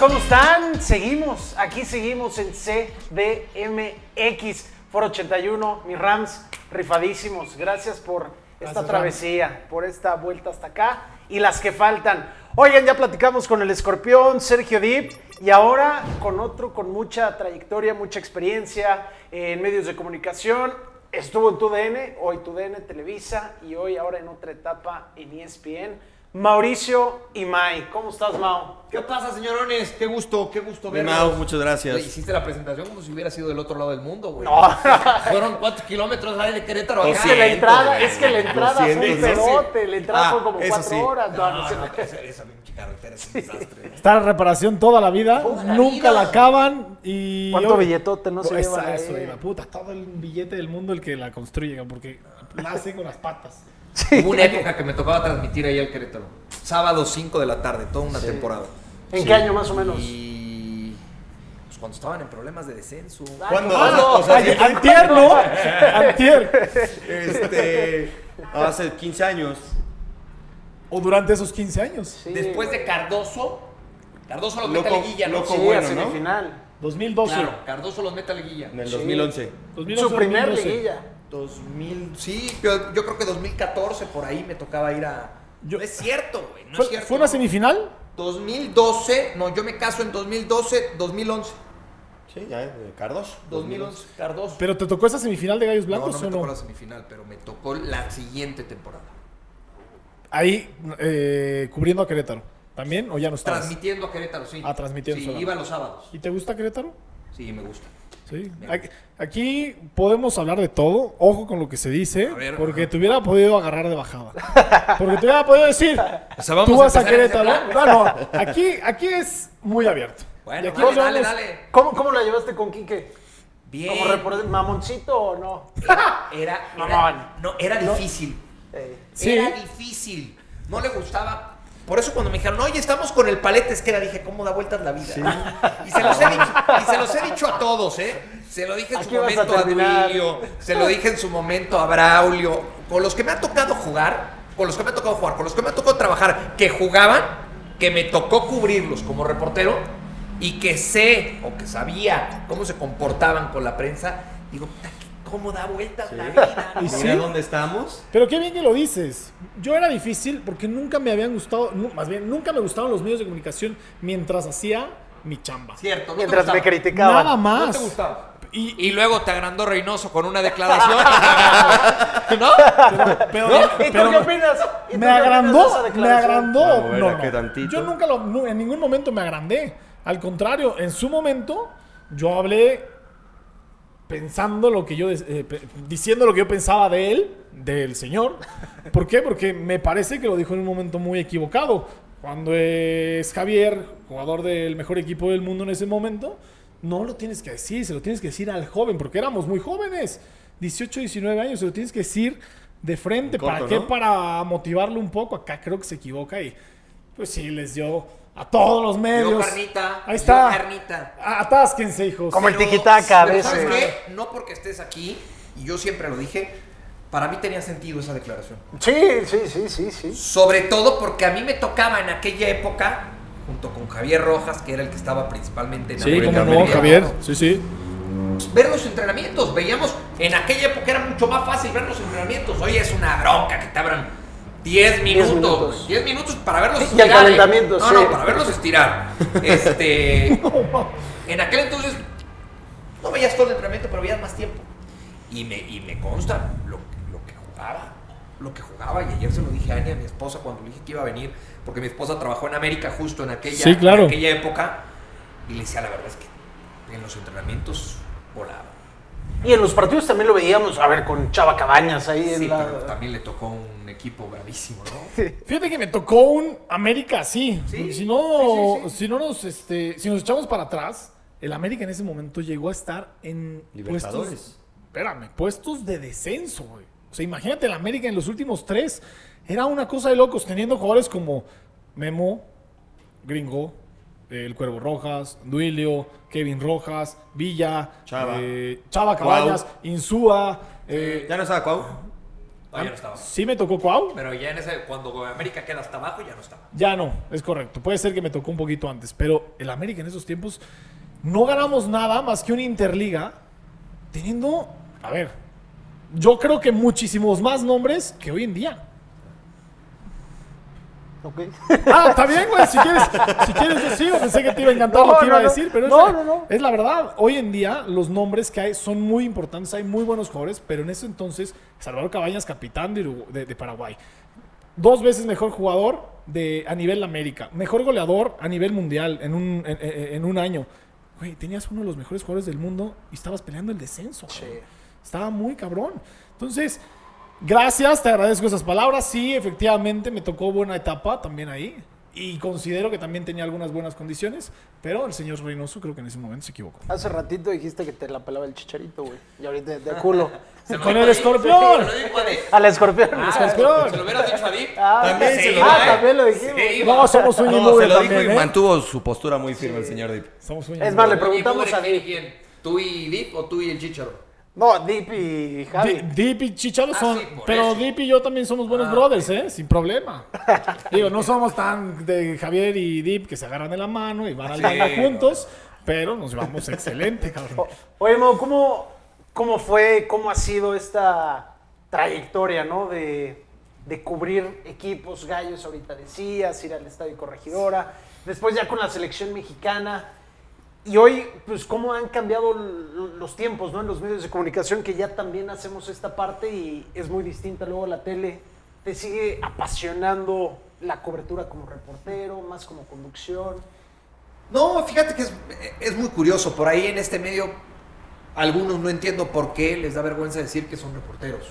¿cómo están? Seguimos, aquí seguimos en CDMX, Foro 81, mis Rams rifadísimos. Gracias por esta Gracias, travesía, por esta vuelta hasta acá y las que faltan. Oigan, ya platicamos con el escorpión, Sergio Dip, y ahora con otro con mucha trayectoria, mucha experiencia en medios de comunicación. Estuvo en TUDN, hoy TUDN, Televisa, y hoy ahora en otra etapa en ESPN. Mauricio Imay, ¿cómo estás, Mau? ¿Qué pasa, señorones? Qué gusto, qué gusto verlos. Mau, muchas gracias. Güey, hiciste la presentación como si hubiera sido del otro lado del mundo, güey. No. Fueron cuatro kilómetros ahí de Querétaro Es acá. que la entrada, güey. es que la entrada fue un 200, pedote, la entrada Ah, fue como eso cuatro sí. horas. No, no, No, sé. no, esa, esa pinche carretera es un desastre. Está en reparación toda la vida, Toda la nunca vida. la acaban y... ¿Cuánto billetote no se Pues llevan a eso iba, puta, todo el billete del mundo el que la construye, porque la hace con las patas. Hubo una época que me tocaba transmitir ahí al Querétaro. Sábado 5 de la tarde, toda una temporada. ¿En qué año más o menos? Y. Pues cuando estaban en problemas de descenso. ¿Cuándo? Ah, no. O sea, Ay, siempre- antier, ¿no? Antier. este, hace 15 años. O durante esos 15 años. Sí, Después de Cardoso. Cardoso los Loco- mete a liguilla, ¿no? loco sí, bueno, a ¿no? semifinal. 2012. Claro, Cardoso los mete a liguilla. En el Sí. 2011. 2011, Su primer 2012. liguilla. 2000, sí, yo, yo creo que 2014 por ahí me tocaba ir a... Yo- no es cierto, güey, no ¿Fue, es cierto. fue una no. semifinal? 2012, no, yo me caso en 2012, 2011. Sí, ya, de Cardos. 2011, Cardoso. ¿Pero te tocó esa semifinal de Gallos no, Blancos no me o tocó no? la semifinal, pero me tocó la siguiente temporada. Ahí, eh, cubriendo a Querétaro. ¿También o ya no estabas? Transmitiendo a Querétaro, sí. Ah, transmitiendo Sí, iba los sábados. ¿Y te gusta Querétaro? Sí, me gusta. Sí. Aquí, podemos hablar de todo. Ojo con lo que se dice. A ver, porque ajá. te hubiera podido agarrar de bajada. Porque te hubiera podido decir. O sea, vamos Tú a vas a ese Querétaro. No, no. Aquí, aquí es muy abierto. Bueno, aquí dale, dale. ¿Cómo, ¿Cómo la llevaste con Quique? Bien. ¿Como reportero mamoncito o no? Era, Mamón. era, no, era difícil. Eh, Sí. Era difícil. No le gustaba. Por eso cuando me dijeron, oye, estamos con el palete, es que era, dije, ¿cómo da vueltas la vida? Y, se los he dicho, y se los he dicho a todos, ¿eh? Se lo dije en su a momento a, terminar. Duilio, se lo dije en su momento a Braulio. Con los que me ha tocado jugar, con los que me ha tocado jugar, con los que me ha tocado trabajar, que jugaban, que me tocó cubrirlos como reportero y que sé o que sabía cómo se comportaban con la prensa, digo, ¿cómo da vueltas la vida? Y no? sí. Mira dónde estamos. Pero qué bien que lo dices. Yo era difícil porque nunca me habían gustado, más bien, nunca me gustaban los medios de comunicación mientras hacía mi chamba. Cierto, no te Mientras me criticaban. Nada más. No te gustaba. Y, Y luego te agrandó Reynoso con una declaración. ¿No? pero, ¿Y tú qué opinas? ¿Y tú me agrandó, me agrandó. No, a qué no. Yo nunca lo, en ningún momento me agrandé. Al contrario, en su momento yo hablé pensando lo que yo, eh, diciendo lo que yo pensaba de él, del señor. ¿Por qué? Porque me parece que lo dijo en un momento muy equivocado. Cuando es Javier, jugador del mejor equipo del mundo en ese momento, no lo tienes que decir, se lo tienes que decir al joven, porque éramos muy jóvenes, 18, 19 años, se lo tienes que decir de frente. En corto, ¿Para qué? ¿no? Para motivarlo un poco. Acá creo que se equivoca y pues sí, les dio a todos los medios. Dio carnita. Ahí está. carnita. A- Atásquense, hijos. Como el tiquitaca a pero veces. ¿Sabes qué? No porque estés aquí, y yo siempre lo dije, para mí tenía sentido esa declaración. Sí, sí, sí, sí, sí. Sobre todo porque a mí me tocaba en aquella época, junto con Javier Rojas, que era el que estaba principalmente en Sí, América, como no, América, Javier. Sí, sí. ver los entrenamientos. Veíamos, en aquella época era mucho más fácil ver los entrenamientos. Hoy es una bronca que te abran 10 minutos. minutos. güey. 10 minutos para verlos Y al estirar. ¿eh? calentamiento, no, sí. no, para verlos estirar. Este. en aquel entonces no veías todo el entrenamiento, pero veías más tiempo. Y me, y me consta lo, lo que jugaba. Lo que jugaba. Y ayer se lo dije a Ania, a mi esposa, cuando le dije que iba a venir, porque mi esposa trabajó en América justo en aquella, Sí, claro. en aquella época. Y le decía, la verdad es que en los entrenamientos volaba. Y en los partidos también lo veíamos, a ver, con Chava Cabañas ahí Sí, en la... pero también le tocó un equipo bravísimo, ¿no? Fíjate que me tocó un América así. Sí, Si no, sí, sí, sí. si no nos, este, si nos echamos para atrás, el América en ese momento llegó a estar en Libertadores. puestos, espérame, puestos de descenso, güey. O sea, imagínate el América en los últimos tres. Era una cosa de locos, teniendo jugadores como Memo, Gringo, el Cuervo Rojas, Duilio, Kevin Rojas, Villa, Chava. eh, Chava Cabañas, Insúa, eh, ¿Ya no estaba Cuau? No, ya no estaba. Sí me tocó Cuau. Pero ya en ese, cuando América queda hasta abajo, ya no estaba. Ya no, es correcto. Puede ser que me tocó un poquito antes, pero el América en esos tiempos no ganamos nada más que una Interliga teniendo, a ver, yo creo que muchísimos más nombres que hoy en día. Ok. Ah, está bien, güey. Si quieres, si quieres, yo sigo. Pensé que te iba a encantar No, lo que iba a no. decir, pero No, es, no, no. es la verdad. Hoy en día, los nombres que hay son muy importantes. Hay muy buenos jugadores, pero en ese entonces, Salvador Cabañas, capitán de, Urugu- de- de Paraguay. Dos veces mejor jugador de, a nivel América. Mejor goleador a nivel mundial en un, en, un año. Güey, tenías uno de los mejores jugadores del mundo y estabas peleando el descenso. Sí. Estaba muy cabrón. Entonces, gracias, te agradezco esas palabras. Sí, efectivamente, me tocó buena etapa también ahí. Y considero que también tenía algunas buenas condiciones, pero el señor Reynoso creo que en ese momento se equivocó. Hace ratito dijiste que te la pelaba el chicharito, güey. Y ahorita de culo. Se lo Con dijo el escorpión. dijo. Al escorpión. Ah, escorpión. Se lo hubieras dicho a Dip. Ah, También se lo Ah, ¿eh? también lo dijimos. Iba. No, somos un No, se lo dijo también, y ¿eh? mantuvo su postura muy firme el señor Dip. Somos un Es más, le preguntamos ¿Y a Dip. quién? ¿Tú y Dip o tú y el Chicharo? No, Deep y Javi. Di- Deep y Chicharo Ah, son. sí, por pero eso. Deep y yo también somos buenos Ah, brothers, ¿eh? Sin problema. Digo, no somos tan de Javier y Deep que se agarran de la mano y van al Sí, baño no. juntos, pero nos llevamos excelente, cabrón. Oye, Mo, ¿cómo, ¿cómo fue, cómo ha sido esta trayectoria, ¿no? De, de cubrir equipos gallos, ahorita decías, ir al Estadio Corregidora, después ya con la selección mexicana. Y hoy, pues, cómo han cambiado los tiempos, ¿no? En los medios de comunicación, que ya también hacemos esta parte y es muy distinta luego la tele. ¿Te sigue apasionando la cobertura como reportero, más como conducción? No, fíjate que es, es muy curioso. Por ahí en este medio, algunos no entiendo por qué les da vergüenza decir que son reporteros.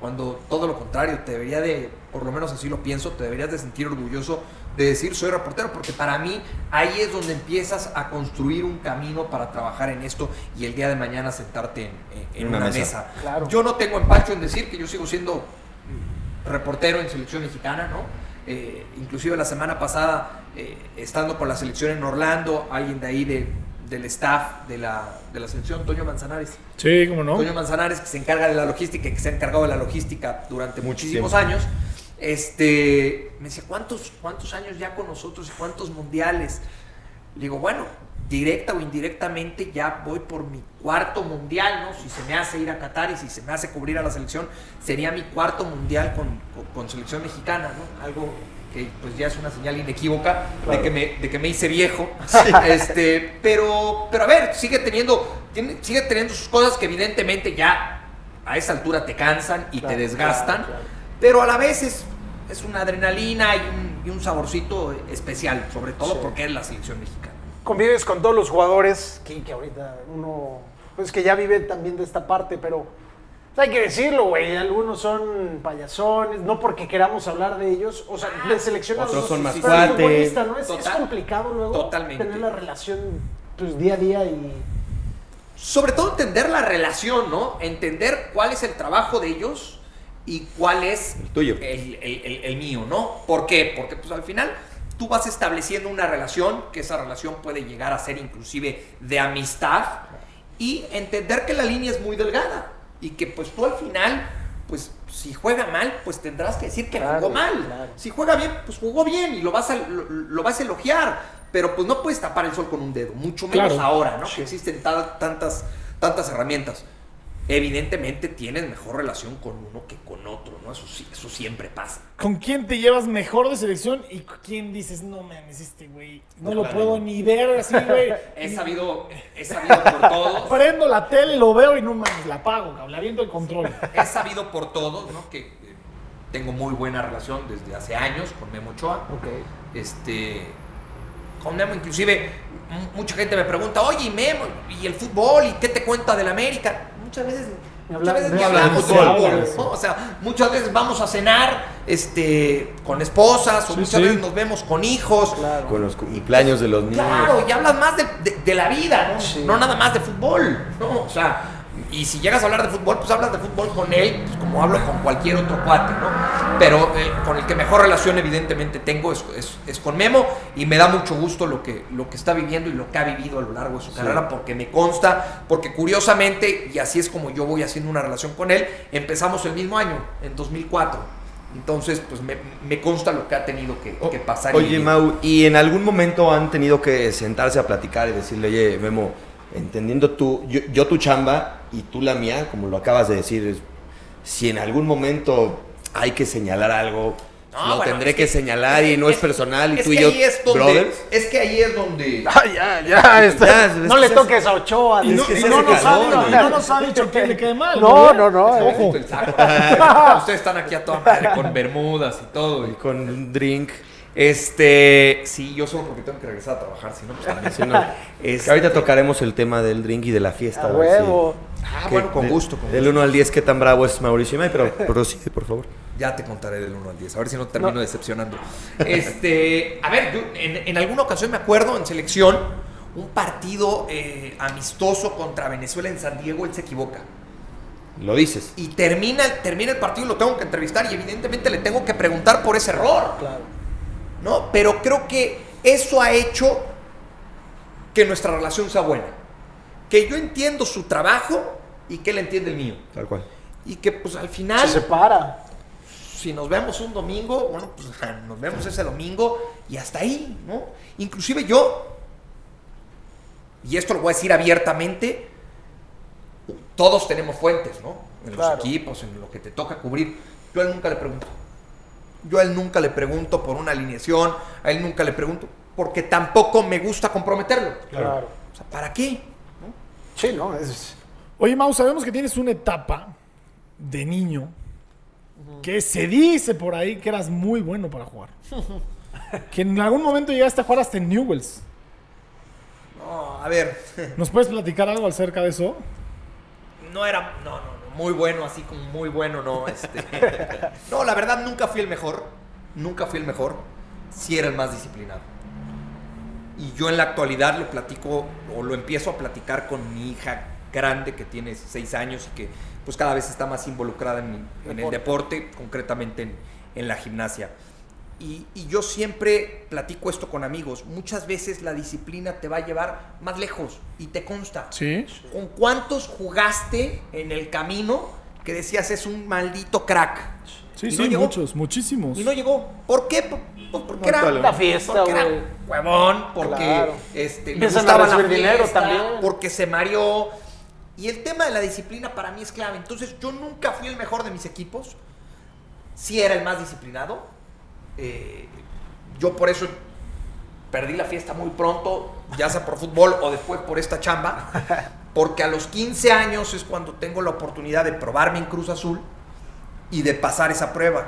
Cuando todo lo contrario, te debería de, por lo menos así lo pienso, te deberías de sentir orgulloso de decir soy reportero, porque para mí ahí es donde empiezas a construir un camino para trabajar en esto y el día de mañana sentarte en, en Una una, mesa. mesa. Claro. Yo no tengo empacho en decir que yo sigo siendo reportero en selección mexicana, ¿no? Eh, inclusive la semana pasada, eh, estando con la selección en Orlando, alguien de ahí de- del staff de la, de la selección, Toño Manzanares, Sí, cómo no. Toño Manzanares, que se encarga de la logística y que se ha encargado de la logística durante Mucho muchísimos tiempo. años, este, me decía, ¿cuántos, ¿cuántos años ya con nosotros y cuántos mundiales? Le digo, bueno, directa o indirectamente ya voy por mi cuarto mundial, ¿no? Si se me hace ir a Qatar y si se me hace cubrir a la selección, sería mi cuarto mundial con, con- con selección mexicana, ¿no? Algo que pues ya es una señal inequívoca de, que me, de que me hice viejo. Este, pero, pero a ver, sigue teniendo, tiene- sigue teniendo sus cosas que evidentemente ya a esa altura te cansan y Claro, te desgastan, claro. pero a la vez es, es una adrenalina y un, y un saborcito especial, sobre todo Sí. porque es la selección mexicana. convives con todos los jugadores que, que ahorita uno, pues que ya vive también de esta parte, pero pues, hay que decirlo, güey, algunos son payasones, no porque queramos hablar de ellos, o sea, de seleccionados. Otros no, son más cuates. ¿no? Es, es complicado luego totalmente. tener la relación pues, día a día y... Sobre todo entender la relación, ¿no? Entender cuál es el trabajo de ellos y cuál es El tuyo. el, el- el- el mío, ¿no? ¿Por qué? Porque pues al final tú vas estableciendo una relación, que esa relación puede llegar a ser inclusive de amistad y entender que la línea es muy delgada y que pues tú al final, pues si juega mal, pues tendrás que decir que Claro, jugó mal. claro. Si juega bien, pues jugó bien y lo vas a, lo, lo vas a elogiar, pero pues no puedes tapar el sol con un dedo, mucho menos Claro. ahora, ¿no? Sí. Que existen ta- tantas, tantas herramientas. Evidentemente tienes mejor relación con uno que con otro, ¿no? Eso, sí, eso siempre pasa. ¿Con quién te llevas mejor de selección y con quién dices, no mames, este güey, no lo puedo ni ver así, güey? He sabido, he sabido por todos, Prendo la tele, lo veo y no mames, la apago, cabrón, le aviento el control. he sabido por todos, ¿no? Que eh, tengo muy buena relación desde hace años con Memo Ochoa. Este, con Memo inclusive mucha gente me pregunta, oye, ¿y Memo, ¿y el fútbol? ¿Y qué te cuenta del América? Muchas veces, Ni muchas veces hablamos de fútbol. O sea, muchas veces vamos a cenar este, con esposas o Sí, muchas sí. veces nos vemos con hijos. Claro. Con los cumpleaños de los niños. Claro, y hablas más de, de- de la vida, ¿no? Sí. No nada más de fútbol, ¿no? O sea, y si llegas a hablar de fútbol, pues hablas de fútbol con él, pues, como hablo con cualquier otro cuate, ¿no? Pero eh, con el que mejor relación evidentemente tengo es, es- es con Memo y me da mucho gusto lo que, lo que está viviendo y lo que ha vivido a lo largo de su carrera porque me consta, porque curiosamente, y así es como yo voy haciendo una relación con él, empezamos el mismo año, en 2004. Entonces, pues me, me consta lo que ha tenido que, que pasar. y Oye, vivir. Mau, ¿y en algún momento han tenido que sentarse a platicar y decirle, oye, Memo, entendiendo tú, yo, yo tu chamba y tú la mía, como lo acabas de decir, es- si en algún momento hay que señalar algo, No, lo bueno, tendré es que, que- señalar y no es, personal y es tú y que yo, ahí es donde, brothers. Es que ahí es donde... Ah, ya, ya, está. Ya, es no le toques a Ochoa. Y no- Y no, nos ha, calor, no nos ha dicho que le quede mal. No, no, no, eh. Ojo. Ustedes están aquí a toda madre con bermudas y todo. Y y- con un drink. Este, sí, yo solo porque tengo que regresar a trabajar, si no, pues también. Si no, Este- ahorita tocaremos el tema del drink y de la fiesta. A. Ah, que bueno, con gusto. con Del gusto. 1 al 10, ¿qué tan bravo es Mauricio Imay? Pero prosigue, por favor. Ya te contaré del 1 al 10, a ver si no termino decepcionando. Este, a ver, yo en, en alguna ocasión me acuerdo en selección, un partido eh, amistoso contra Venezuela en San Diego, él se equivoca. Lo dices. Y termina, termina el partido y lo tengo que entrevistar y evidentemente le tengo que preguntar por ese error. Claro. ¿No? Pero creo que eso ha hecho que nuestra relación sea buena. Que yo entiendo su trabajo y que él entiende el mío. Tal cual. Y que pues al Se final, separa. si nos vemos un domingo, bueno, pues nos vemos ese domingo y hasta ahí, ¿no? Inclusive yo, y esto lo voy a decir abiertamente, todos tenemos fuentes, ¿no? En Claro. los equipos, en lo que te toca cubrir. Yo a él nunca le pregunto. Yo a él nunca le pregunto por una alineación, a él nunca le pregunto, porque tampoco me gusta comprometerlo. Claro. O sea, ¿para qué? Sí, no, es. Oye, Mau, sabemos que tienes una etapa de niño que se dice por ahí que eras muy bueno para jugar. que en algún momento llegaste a jugar hasta en Newells. No, a ver, ¿Nos puedes platicar algo acerca de eso? no era, no, no, no, muy bueno, así como muy bueno, no, este. no, la verdad nunca fui el mejor, nunca fui el mejor, sí era el más disciplinado. Y yo en la actualidad lo platico o lo empiezo a platicar con mi hija grande que tiene seis años y que pues cada vez está más involucrada en, en el deporte, concretamente en, en la gimnasia. Y, y yo siempre platico esto con amigos. Muchas veces la disciplina te va a llevar más lejos y te consta. Sí. ¿Con cuántos jugaste en el camino que decías es un maldito crack? Sí, Y sí, no llegó. muchos, muchísimos. Y no llegó. ¿Por qué? Pues porque era. La fiesta, porque era huevón, porque Claro. este, le gustaba a la dinero también. porque se mareó. Y el tema de la disciplina para mí es clave. Entonces, yo nunca fui el mejor de mis equipos. Sí era el más disciplinado. Eh, yo por eso perdí la fiesta muy pronto, ya sea por fútbol o después por esta chamba. Porque a los 15 años es cuando tengo la oportunidad de probarme en Cruz Azul y de pasar esa prueba.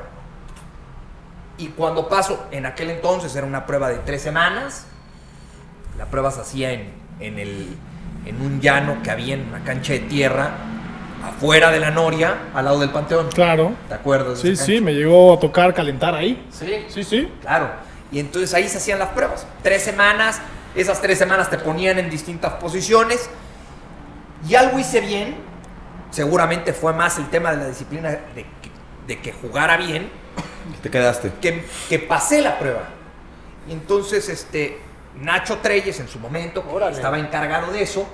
Y cuando paso, en aquel entonces era una prueba de tres semanas. La prueba se hacía en, en, el, en un llano que había en una cancha de tierra, afuera de la Noria, al lado del Panteón. Claro. ¿Te acuerdas? Sí, sí, me llegó a tocar calentar ahí. Sí, Sí, sí. claro. Y entonces ahí se hacían las pruebas. Tres semanas, esas tres semanas te ponían en distintas posiciones. Y algo hice bien. Seguramente fue más el tema de la disciplina de que, de que jugara bien Te quedaste. que, que pasé la prueba. Y entonces, este, Nacho Treyes en su momento, que Órale. estaba encargado de eso,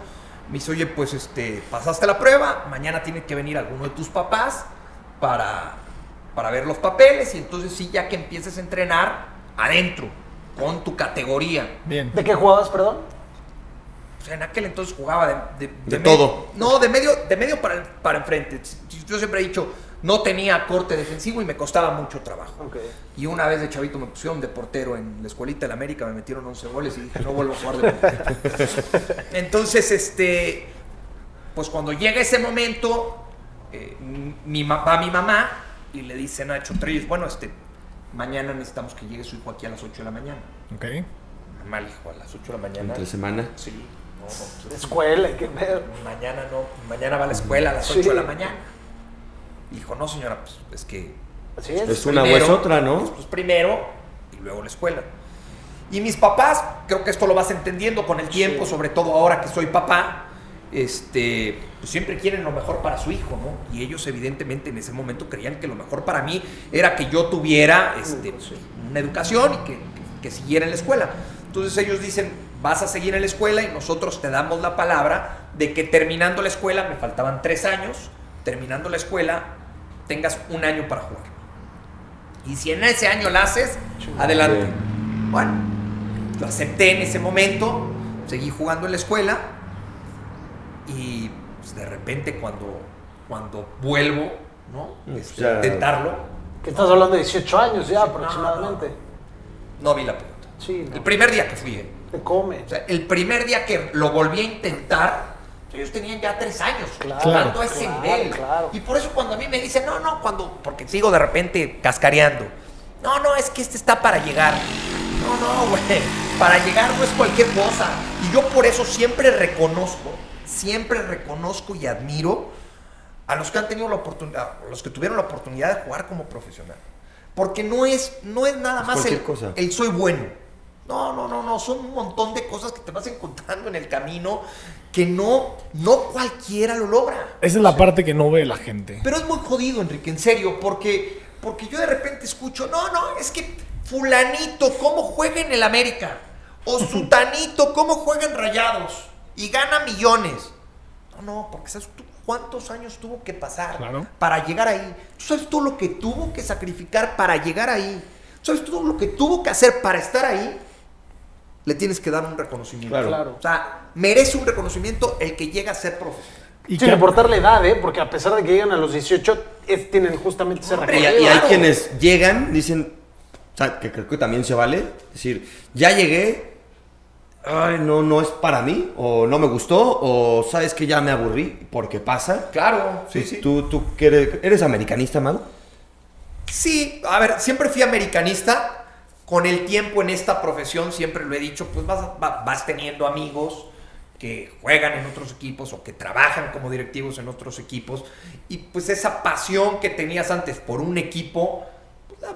me dice, oye, pues este, pasaste la prueba, mañana tiene que venir alguno de tus papás para, para ver los papeles y entonces sí, ya que empieces a entrenar adentro, con tu categoría. Bien. ¿De qué jugabas, perdón? O sea, en aquel entonces jugaba de... De, De me- todo. No, de medio, de medio para, para enfrente. Yo siempre he dicho, no tenía corte defensivo y me costaba mucho trabajo. Ok. Y una vez de chavito me pusieron de portero en la escuelita de la América, me metieron 11 goles y dije, no vuelvo a jugar de portero. Entonces, este, pues cuando llega ese momento, eh, mi, va mi mamá y le dice Nacho Treyes, bueno, este, mañana necesitamos que llegue su hijo aquí a las 8 de la mañana. Ok. Mal hijo, a las 8 de la mañana. Entre semana. Sí, no, no, Escuela, qué pedo. mañana no, mañana va a la escuela a las Sí. 8 de la mañana. Dijo, no señora, pues es que Así es. Es una o es otra, ¿no? Pues primero y luego la escuela. Y mis papás, creo que esto lo vas entendiendo con el tiempo, Sí. sobre todo ahora que soy papá, este, pues siempre quieren lo mejor para su hijo, ¿no? Y ellos evidentemente en ese momento creían que lo mejor para mí era que yo tuviera este, una educación y que, que siguiera en la escuela. Entonces ellos dicen, vas a seguir en la escuela y nosotros te damos la palabra de que terminando la escuela, me faltaban tres años, terminando la escuela, tengas un año para jugar. Y si en ese año la haces, adelante. Bueno, lo acepté en ese momento, seguí jugando en la escuela y pues, de repente cuando, cuando vuelvo, ¿no? Este, ya- a intentarlo, Que estás hablando de 18 años ya Sí, aproximadamente. no vi la pelota. Sí, no. El primer día que fui, ¿eh? Te come. O sea, el primer día que lo volví a intentar, ellos tenían ya tres años Claro, jugando a ese claro, nivel. claro. Y por eso cuando a mí me dicen, no, no, cuando, porque sigo de repente cascareando. No, no, es que este está para llegar. No, no, güey. Para llegar no es cualquier cosa. Y yo por eso siempre reconozco, siempre reconozco y admiro a los que han tenido la oportunidad, a los que tuvieron la oportunidad de jugar como profesional. Porque no es, no es nada Es más el, cosa. el soy bueno. No, no, no, no, son un montón de cosas que te vas encontrando en el camino que no, no cualquiera lo logra. Esa es la parte que no ve la gente. Pero es muy jodido, Enrique, en serio, porque, porque yo de repente escucho, no, no, es que fulanito, ¿cómo juega en el América? O sutanito, ¿cómo juega en Rayados? Y gana millones. No, no, porque ¿sabes tú cuántos años tuvo que pasar Claro. para llegar ahí? ¿Tú sabes todo lo que tuvo que sacrificar para llegar ahí? ¿Tú ¿Sabes todo lo que tuvo que hacer para estar ahí? Le tienes que dar un reconocimiento. Claro. Claro. O sea, merece un reconocimiento el que llega a ser profesional. Y Sin que- importar la edad, ¿eh? Porque a pesar de que llegan a los 18, es- tienen justamente ese Hombre, Y, y hay Claro. quienes llegan, dicen, o sea, que creo que también se vale, decir, ya llegué, ay, no, no es para mí, o no me gustó, o sabes que ya me aburrí, porque pasa. Claro, sí, sí. ¿Tú, tú eres, eres americanista, Mau? Sí, a ver, siempre fui americanista. Con el tiempo en esta profesión, siempre lo he dicho, pues vas, va- vas teniendo amigos que juegan en otros equipos o que trabajan como directivos en otros equipos. Y pues esa pasión que tenías antes por un equipo, pues la,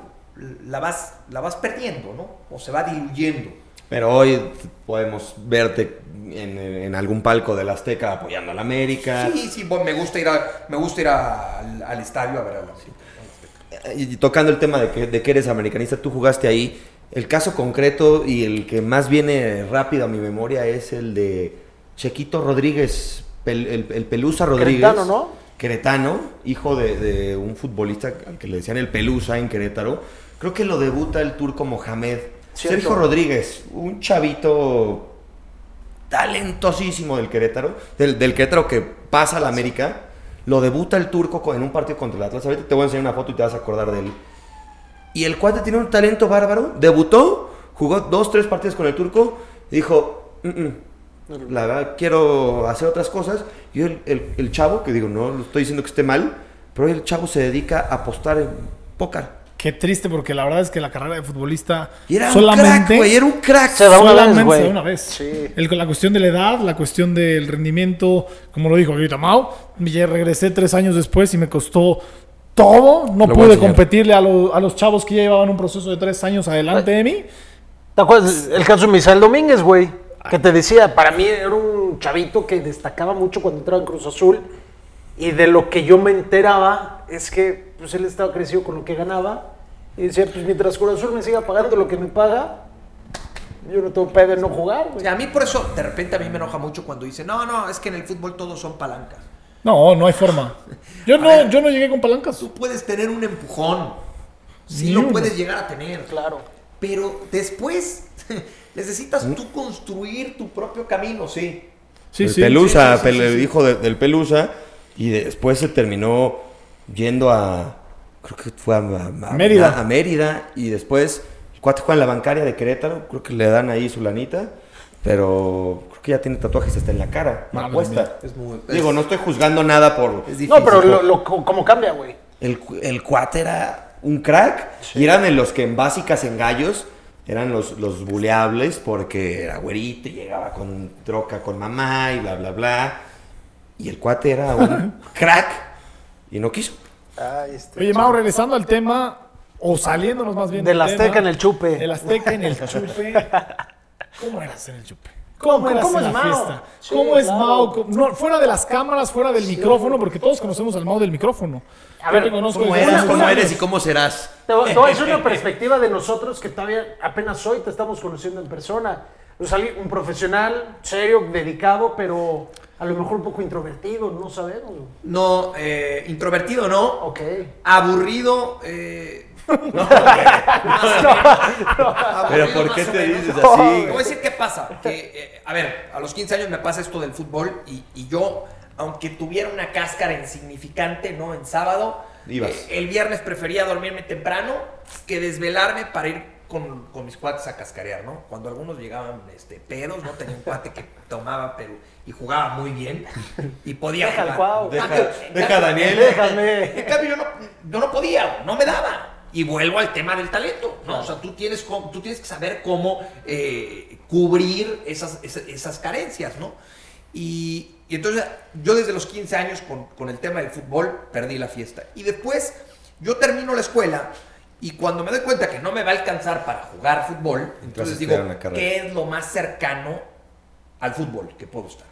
la vas, la vas perdiendo, ¿no? O se va diluyendo. Pero hoy podemos verte en, en algún palco del Azteca apoyando a la América. Sí, sí, me gusta ir, a- me gusta ir a- al, al estadio a ver a la Y tocando el tema de que, de que eres americanista, tú jugaste ahí. El caso concreto y el que más viene rápido a mi memoria es el de Chequito Rodríguez, Pel- el, el Pelusa Rodríguez. Queretano, ¿no? Queretano, hijo de, de un futbolista al que le decían el Pelusa en Querétaro. Creo que lo debuta el turco Mohamed. Cierto. Sergio Rodríguez, un chavito talentosísimo del Querétaro, del, del Querétaro que pasa a la América, lo debuta el turco en un partido contra el Atlas. Ahorita te voy a enseñar una foto y te vas a acordar de él. Y el cuate tiene un talento bárbaro, debutó, jugó dos, tres partidos con el turco y dijo, "Mm, mm, la verdad quiero hacer otras cosas. Y el, el- el chavo, que digo, no, no estoy diciendo que esté mal, pero el chavo se dedica a apostar en póker. Qué triste, porque la verdad es que la carrera de futbolista Y era un solamente. crack, güey, era un crack. Se da una vez, solamente güey. se da una vez. Sí. El- la cuestión de la edad, la cuestión del rendimiento, como lo dijo ahorita Mau, ya regresé tres años después y me costó todo. No Lo voy a pude competirle a, lo- a los chavos que ya llevaban un proceso de tres años adelante de mí. ¿Te acuerdas el caso de Misael Domínguez, güey? Que te decía, para mí era un chavito que destacaba mucho cuando entraba en Cruz Azul. Y de lo que yo me enteraba es que pues, él estaba crecido con lo que ganaba. Y decía, pues mientras Cruz Azul me siga pagando lo que me paga, yo no tengo pedo en no jugar, O güey. sea, a mí por eso de repente a mí me enoja mucho cuando dicen, no, no, es que en el fútbol todos son palancas. No, no hay forma. Yo no, ver. yo no llegué con palancas. Tú puedes tener un empujón. Sí Ni lo uno. puedes llegar a tener. Claro. Pero después necesitas tú construir tu propio camino, sí. Sí, el sí. Pelusa, sí, sí, sí, Pel- el hijo de- del Pelusa, y después se terminó yendo a, creo que fue a, a- a- Mérida. a Mérida, y después el cuate juega en la bancaria de Querétaro, creo que le dan ahí su lanita, pero creo que ya tiene tatuajes hasta en la cara, me Madre apuesta. mía. Es muy. Digo, no estoy juzgando nada por... es difícil. No, pero lo, lo- cómo cambia, güey. El, el cuate era un crack, y eran de los que en básicas en gallos eran los, los buleables porque era güerito y llegaba con troca con mamá y bla, bla, bla. Y el cuate era un crack y no quiso. Ay, este. Oye, Mau, regresando al tema, o saliéndonos más bien Del tema, Azteca en el chupe. El Azteca en el chupe. ¿Cómo eras en el chupe? ¿Cómo, eras cómo en es la Mao? fiesta? Sí, ¿Cómo es claro. Mao? ¿Cómo- No, fuera de las cámaras, fuera del micrófono, porque todos conocemos al Mao del micrófono. A ver, Yo te conozco ¿Cómo hace ¿Cómo años. eres y cómo serás? Te te voy a decir una perspectiva de nosotros que todavía apenas hoy te estamos conociendo en persona. O sea, un profesional, serio, dedicado, pero a lo mejor un poco introvertido, no sabemos. No, eh, introvertido no. Ok. Aburrido. eh, Pero aburrido ¿por qué te dices Te voy a así? decir qué pasa. Que, eh, a ver, a los 15 años me pasa esto del fútbol y, y yo, aunque tuviera una cáscara insignificante, ¿no? En sábado, Ibas. eh, el viernes prefería dormirme temprano que desvelarme para ir con, con mis cuates a cascarear, ¿no? Cuando algunos llegaban este, pedos, ¿no? Tenía un cuate que tomaba pero, y jugaba muy bien y podía Deja jugar. Deja, deja Daniel. Déjame. en cambio, yo no, yo no podía, no me daba. Y vuelvo al tema del talento, ¿no? O sea, tú tienes, tú tienes que saber cómo eh, cubrir esas, esas, esas carencias, ¿no? Y, y entonces, yo desde los 15 años con, con el tema del fútbol perdí la fiesta. Y después, yo termino la escuela y cuando me doy cuenta que no me va a alcanzar para jugar fútbol, entonces digo, una carrera. ¿qué es lo más cercano al fútbol que puedo estar?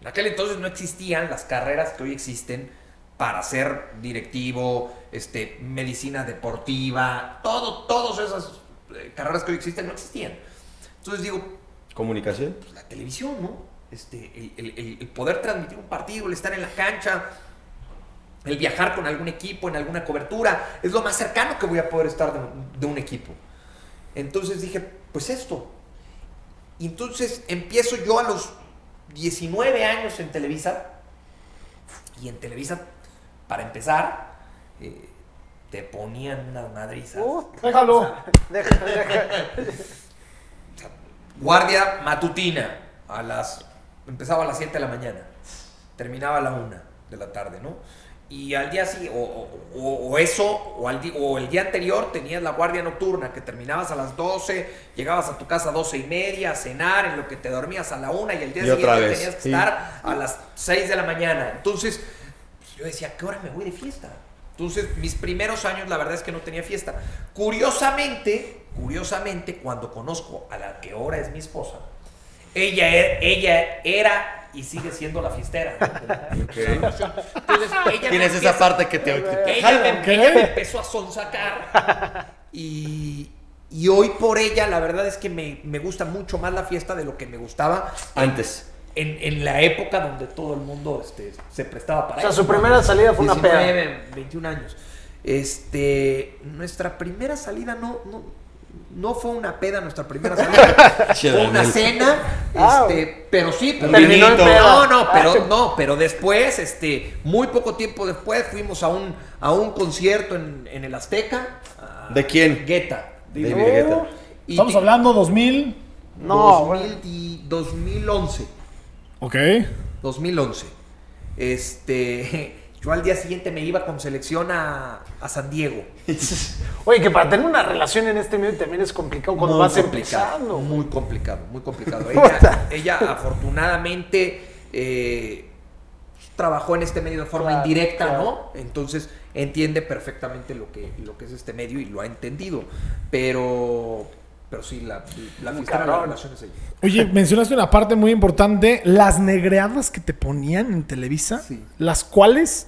En aquel entonces no existían las carreras que hoy existen para ser directivo, este, medicina deportiva, todo, todas esas eh, carreras que hoy existen no existían. Entonces digo, ¿Comunicación? pues, la televisión, ¿no? Este, el, el- el- el poder transmitir un partido, el estar en la cancha, el viajar con algún equipo, en alguna cobertura, es lo más cercano que voy a poder estar de, de un equipo. Entonces dije, pues esto. Y entonces empiezo yo a los 19 años en Televisa. Y en Televisa, para empezar, eh, te ponían unas madrizas. Uh, Déjalo. deja, deja. Guardia matutina a las empezaba a las 7 de la mañana, terminaba a la 1 de la tarde, ¿no? Y al día sí, o, o- eso, o, al di- o el día anterior tenías la guardia nocturna, que terminabas a las 12, llegabas a tu casa a 12 y media, a cenar, en lo que te dormías a la 1 y el día Y otra siguiente vez, tenías que sí. estar a las 6 de la mañana. Entonces, yo decía, ¿a qué hora me voy de fiesta? Entonces, mis primeros años, la verdad es que no tenía fiesta. Curiosamente, curiosamente, cuando conozco a la que ahora es mi esposa, ella, e- ella era y sigue siendo la fiestera. ¿no? Entonces, ella me Tienes esa empieza- parte que te... te ella me, Ok. ella me empezó a sonsacar y, y hoy por ella la verdad es que me, me gusta mucho más la fiesta de lo que me gustaba Antes. En, en la época donde todo el mundo este, se prestaba para O sea, eso, su primera salida fue una 19, 21 años. Este, nuestra primera salida no, no, no fue una peda, nuestra primera salida fue una cena, Ah, este, pero sí, pero Terminó en peda. no, no, pero Ah, no, pero después, este, muy poco tiempo después fuimos a un, a un concierto en, en el Azteca. a ¿De quién? Guetta. David Guetta. Y- Estamos hablando 2000. No, 2000 y 2011. Ok. 2011. Este, yo al día siguiente me iba con selección a, a San Diego. Oye, que para tener una relación en este medio también es complicado cuando Muy vas complicado, empezando. Muy complicado, muy complicado. Ella, ella afortunadamente eh, trabajó en este medio de forma Claro, indirecta, claro. ¿no? Entonces entiende perfectamente lo que, lo que es este medio y lo ha entendido. Pero, pero sí, la, la fiesta de la cabrón. relación es ella. Oye, mencionaste una parte muy importante, las negreadas que te ponían en Televisa, Sí. las cuales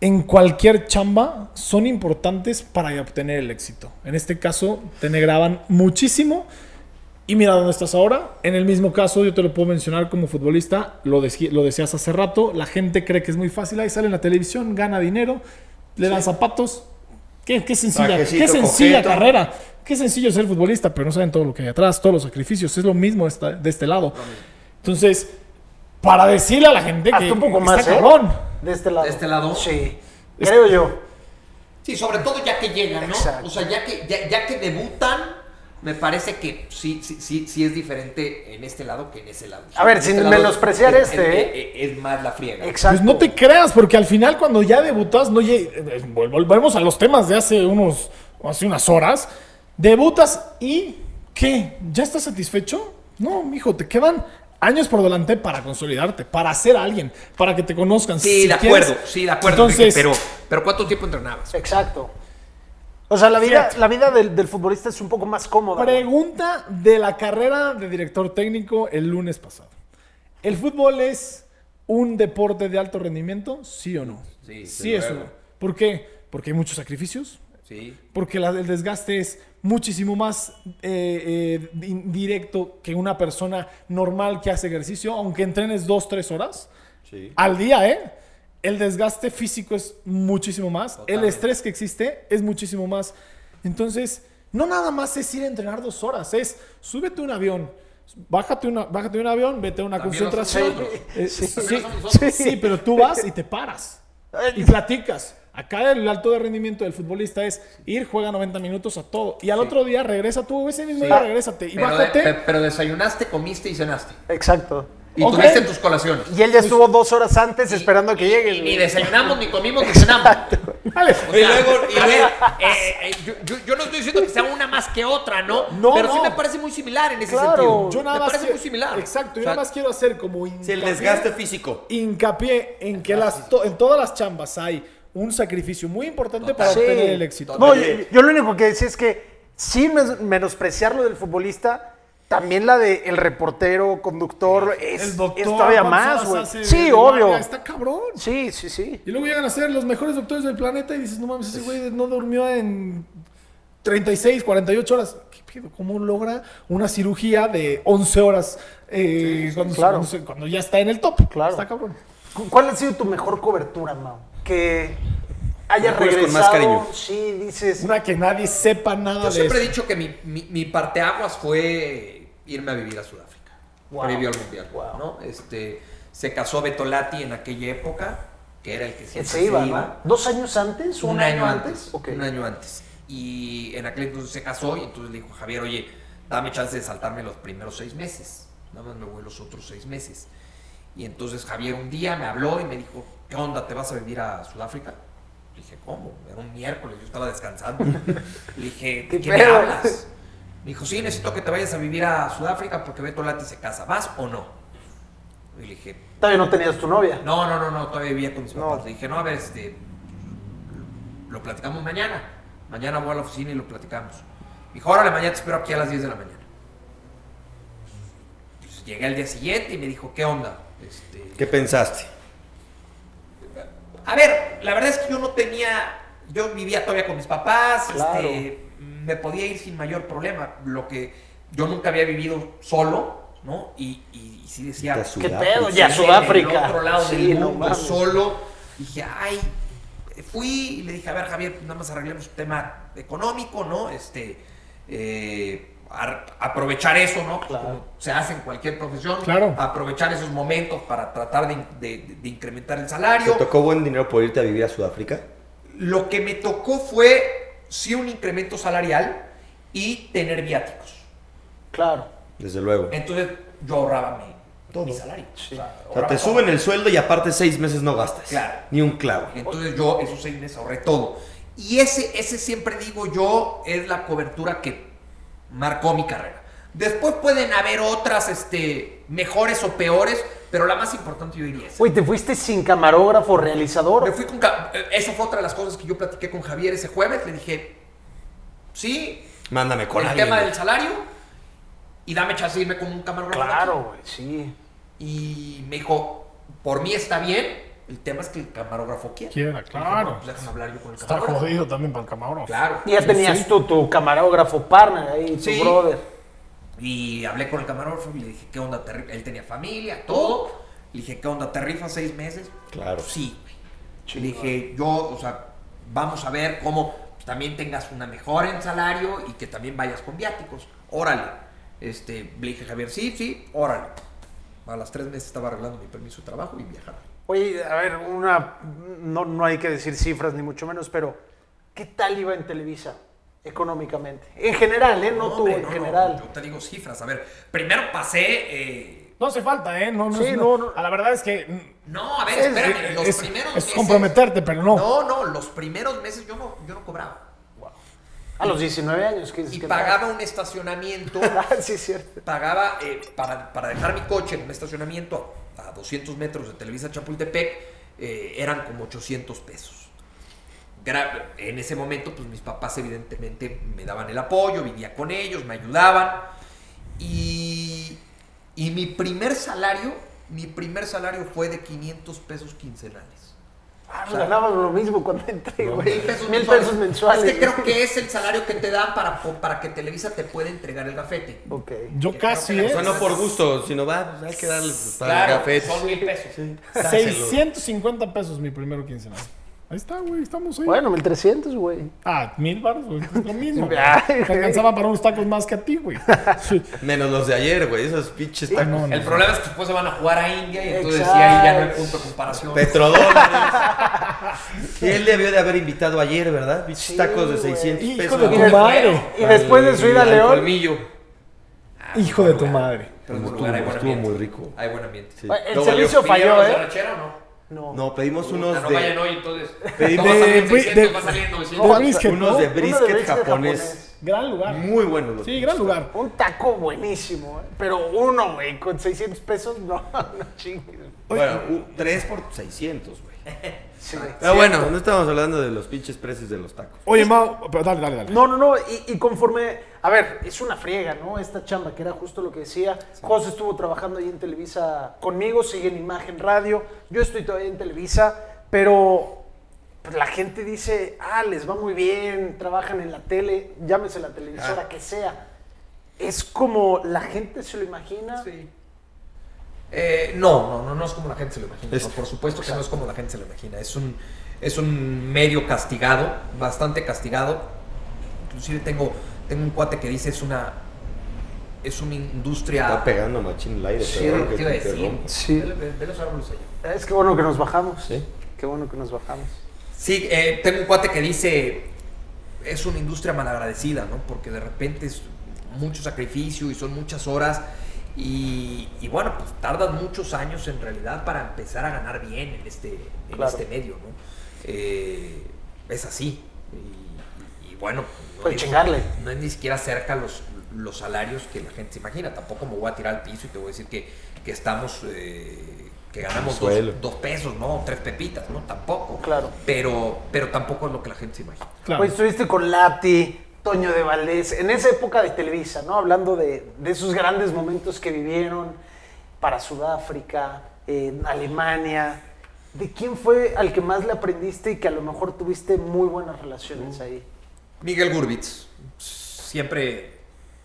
en cualquier chamba son importantes para obtener el éxito. En este caso, te negraban muchísimo. Y mira dónde estás ahora. En el mismo caso, yo te lo puedo mencionar como futbolista, lo, lo decías hace rato, la gente cree que es muy fácil, ahí sale en la televisión, gana dinero, le dan zapatos. Qué, qué sencilla, Trajecito qué sencilla coqueto. carrera. Qué sencillo ser futbolista, pero no saben todo lo que hay atrás, todos los sacrificios. Es lo mismo esta- de este lado. Entonces, para decirle a la gente que Hasta un poco está más, ¿eh? cabrón. De este lado. ¿De este lado? Sí. Creo yo. Sí, sobre todo ya que llegan, ¿no? Exacto. O sea, ya que, ya, ya que debutan, me parece que sí, sí, sí, sí es diferente en este lado que en ese lado. A ver, En sin este menospreciar es- este, es- es- es más la friega. Exacto. Pues no te creas, porque al final cuando ya debutas, no eh, vol- volvemos a los temas de hace unos hace unas horas. Debutas y ¿qué? ¿Ya estás satisfecho? No, mijo, te quedan años por delante para consolidarte, para ser alguien, para que te conozcan. Sí, Si de quieres- acuerdo, sí, de acuerdo. Entonces, pero, pero ¿cuánto tiempo entrenabas? Exacto. O sea, la vida, la vida del, del futbolista es un poco más cómoda. Pregunta de la carrera de director técnico el lunes pasado. ¿El fútbol es un deporte de alto rendimiento? ¿Sí o no? Sí, Sí es o luego. no. ¿Por qué? Porque hay muchos sacrificios. Sí. Porque la- el desgaste es muchísimo más eh, eh, directo que una persona normal que hace ejercicio, aunque entrenes dos, tres horas Sí. al día, ¿eh? El desgaste físico es muchísimo más. El Totalmente. estrés que existe es muchísimo más. Entonces, no nada más es ir a entrenar dos horas, es súbete un avión. Bájate, una, bájate un avión, vete a una También concentración. Eh, Sí, sí, nosotros. sí, pero tú vas y te paras y platicas. Acá el alto de rendimiento del futbolista es ir, juega 90 minutos a todo. Y al otro día regresa tú, ese mismo día regrésate y Pero, bájate. pe- pero desayunaste, comiste y cenaste. Exacto. Y Ok. tuviste tus colaciones. Y él ya estuvo dos horas antes esperando a que llegues. Y güey. ni desayunamos, ni comimos, ni cenamos. Vale. O sea, a ver, eh, eh, yo, yo- yo no estoy diciendo que sea una más que otra, ¿no? No, Pero sí me parece muy similar en ese Claro. sentido. Yo nada me más parece muy similar. Exacto, yo O sea, nada más quiero hacer como Sí, el hincapié- desgaste físico. hincapié en que las to- en todas las chambas hay un sacrificio muy importante para Sí. obtener el éxito. No, yo, yo lo único que decía es que sin menospreciar lo del futbolista, también la de el reportero, conductor, es, el doctor es todavía ¿cuántas más, güey. Sí, obvio. Está cabrón. Sí, sí, sí. Y luego llegan a ser los mejores doctores del planeta y dices, no mames, ese güey no durmió en 36, 48 horas. ¿Qué pedo? ¿Cómo logra una cirugía de 11 horas eh, cuando, claro. cuando cuando ya está en el top? Claro. Está cabrón. ¿Cu- ¿Cuál ha sido tu mejor cobertura, Mau? Que hayas Recuerdes con regresado. más cariño. Sí, dices. Una que nadie sepa nada Yo de siempre he dicho que mi, mi, mi parteaguas fue irme a vivir a Sudáfrica. Wow. Previo al Mundial. Wow. ¿no? Este, se casó Betolati en aquella época, que era el que siempre se iba, ¿no? ¿Dos años antes? ¿Un, un año antes. Ok. Un año antes. Y en aquel entonces se casó y entonces le dijo Javier, oye, dame chance de saltarme los primeros seis meses. Nada más me voy los otros seis meses. Y entonces Javier un día me habló y me dijo, ¿qué onda? ¿Te vas a vivir a Sudáfrica? Le dije, ¿cómo? Era un miércoles, yo estaba descansando. Le dije, ¿Qué ¿de qué me hablas? Me dijo, sí, necesito que te vayas a vivir a Sudáfrica porque Beto Lati se casa. ¿Vas o no? Y le dije, Todavía no tenías tu novia. no, no, no, no, todavía vivía con mis No. papás. Le dije, no, a ver, este, lo platicamos mañana. Mañana voy a la oficina y lo platicamos. Me dijo, órale, mañana te espero aquí a las 10 de la mañana. Pues, llegué al día siguiente y me dijo, ¿qué onda? Este, ¿Qué pensaste? A ver, la verdad es que yo no tenía, yo vivía todavía con mis papás, Claro. este, me podía ir sin mayor problema. Lo que yo nunca había vivido solo, ¿no? Y, y, y sí decía, ¿Qué pedo? Ya en Sudáfrica. el otro lado Sí, del mundo, solo. Dije, ay, fui y le dije, a ver, Javier, pues nada más arreglemos un tema económico, ¿no? Este, eh, aprovechar eso, ¿no? Claro. Como se hace en cualquier profesión. Claro. Aprovechar esos momentos para tratar de, de- de incrementar el ¿Te salario. tocó buen dinero por irte a vivir a Sudáfrica? Lo que me tocó fue, sí, un incremento salarial y tener viáticos. Claro. Desde luego. Entonces, yo ahorraba mi, Todo. mi salario. Sí. O sea, O sea, ahorraba te todo. suben el sueldo y aparte seis meses no gastas. Claro. Ni un clavo. Entonces yo esos seis meses ahorré todo. Y ese, ese siempre digo yo, es la cobertura que marcó mi carrera. Después pueden haber otras este, mejores o peores, pero la más importante yo diría es. Güey, ¿te fuiste sin camarógrafo, realizador? Me fui con eh, esa fue otra de las cosas que yo platiqué con Javier ese jueves. Le dije, sí, Mándame con el alguien. tema güey. del salario y dame chance de irme con un camarógrafo. Claro, güey, sí. Y me dijo, por mí está bien, el tema es que el camarógrafo quiere. Quiera, dije, claro. "No, pues hablar yo con el Está jodido también para el camarógrafo. Claro. Y ya tenías sí. tú tu camarógrafo partner ahí, tu Sí. brother. Y hablé con el camarógrafo y le dije, ¿qué onda? te ri-?" Él tenía familia, todo. Le dije, ¿qué onda? ¿Te rifas seis meses? Claro. Sí, güey. Le dije, yo, o sea, vamos a ver cómo también tengas una mejora en salario y que también vayas con viáticos. Órale. Este, le dije, Javier, sí, sí, órale. A las tres meses estaba arreglando mi permiso de trabajo y viajaba. Oye, a ver, una. No, no hay que decir cifras ni mucho menos, pero ¿qué tal iba en Televisa económicamente? En general, ¿eh? No, tú, hombre, en no, no, general. yo te digo cifras. A ver, primero pasé. eh, No hace falta, ¿eh? No, no, Sí, no, no. A la verdad es que. no, a ver, Es- espérame. Los es, primeros es meses. comprometerte, pero no. No, no, los primeros meses yo no, yo no cobraba. A los 19 años, ¿qué dices Y que pagaba un estacionamiento. Ah, sí, es cierto. pagaba eh, para, para dejar mi coche en un estacionamiento a, a 200 metros de Televisa Chapultepec, eh, eran como 800 pesos. en ese momento, pues mis papás evidentemente me daban el apoyo, vivía con ellos, me ayudaban. Y, y mi primer salario, mi primer salario fue de 500 pesos quincenales. Ah, pues ganabas lo mismo cuando entré, güey. Mil pesos Mil mensuales. pesos mensuales. Es que creo que es el salario que te dan para, para que Televisa te pueda entregar el gafete. Ok. Yo Que casi, que ¿eh? O sea, no por gusto, sino va, hay que darle para el Claro, café. son mil pesos. Dáselo. 650 pesos mi primero quincenal. Ahí está, güey, estamos ahí. Bueno, 1300, güey. Ah, mil baros, güey. Es lo mismo. Te güey. alcanzaba para unos tacos más que a ti, güey. Sí. Menos los de ayer, güey, esos pinches Ah, tacos. no, no. El problema es que después se van a jugar a India y entonces sí, ahí ya no hay punto de comparación. Petrodólares. y él debió de haber invitado ayer, ¿verdad? Pinches Sí, tacos de güey. 600 Hijo pesos. de tu madre. y después de su ida a León. colmillo. Hijo de tu madre. Pero Estuvo- estuvo muy rico. Hay buen ambiente. Sí. El No servicio falló, ¿Pidieron los de ¿eh? rachera o no? No. No, pedimos unos no vayan de, hoy, entonces. Pedimos- no va a salir en de- 600, de- va a salir en 900. De brisket, unos ¿no? de brisket japonés. Gran lugar. Muy buenos los Sí, gran lugar. Un taco buenísimo, ¿eh? Pero uno, güey, con 600 pesos, no, no chingues. Bueno, 3 por 600, güey. Sí. Pero bueno, no estamos hablando de los pinches precios de los tacos. Oye, Mau, pero dale, dale, dale. No, no, no, y, y conforme, a ver, es una friega, ¿no? Esta chamba, que era justo lo que decía. José estuvo trabajando ahí en Televisa conmigo, sigue en Imagen Radio, yo estoy todavía en Televisa, pero pues, la gente dice, ah, les va muy bien, trabajan en la tele, llámese la televisora que sea. Es como la gente se lo imagina. Sí. Eh, no, no, no, no es como la gente se lo imagina. Es- no, por supuesto que no es como la gente se lo imagina. Es un, es un medio castigado, bastante castigado. Inclusive tengo, tengo un cuate que dice es una, es una industria. Está pegando machín el aire, Sí, perdón te que iba a te decir. Sí. Ve- los árboles allá. Es que bueno que nos bajamos. Sí. Qué bueno que nos bajamos. Sí, eh, tengo un cuate que dice es una industria malagradecida, ¿no? Porque de repente es mucho sacrificio y son muchas horas y, y bueno, pues tardas muchos años en realidad para empezar a ganar bien en este, en Claro. este medio, ¿no? Eh, es así. Y, y bueno, no Pues chingarle. no es ni siquiera cerca los, los salarios que la gente se imagina. Tampoco me voy a tirar al piso y te voy a decir que, que estamos, eh, que ganamos dos, dos pesos, ¿no? Tres pepitas, ¿no? Tampoco. Claro. Pero, pero tampoco es lo que la gente se imagina. Claro. Pues estuviste con Lati, Toño de Valdés, en esa época de Televisa, ¿no? Hablando de, de esos grandes momentos que vivieron para Sudáfrica, en Alemania. ¿De quién fue al que más le aprendiste y que a lo mejor tuviste muy buenas relaciones ahí? Miguel Gurbitz, siempre,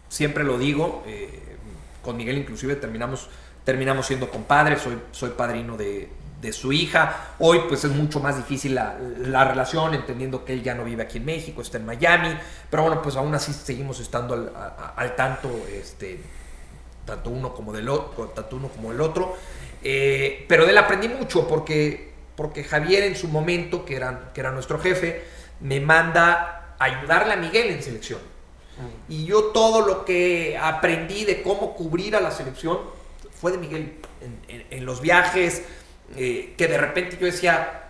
siempre lo digo, eh, con Miguel inclusive terminamos, terminamos siendo compadres, soy, soy padrino de, de su hija, hoy pues es mucho más difícil la, la relación, entendiendo que él ya no vive aquí en México, está en Miami, pero bueno, pues aún así seguimos estando al, tanto, este, tanto uno como del tanto uno como el otro. Eh, pero de él aprendí mucho porque, porque Javier en su momento, que era, que era nuestro jefe, me manda ayudarle a Miguel en selección. Y yo todo lo que aprendí de cómo cubrir a la selección fue de Miguel en, en- en los viajes, eh, que de repente yo decía,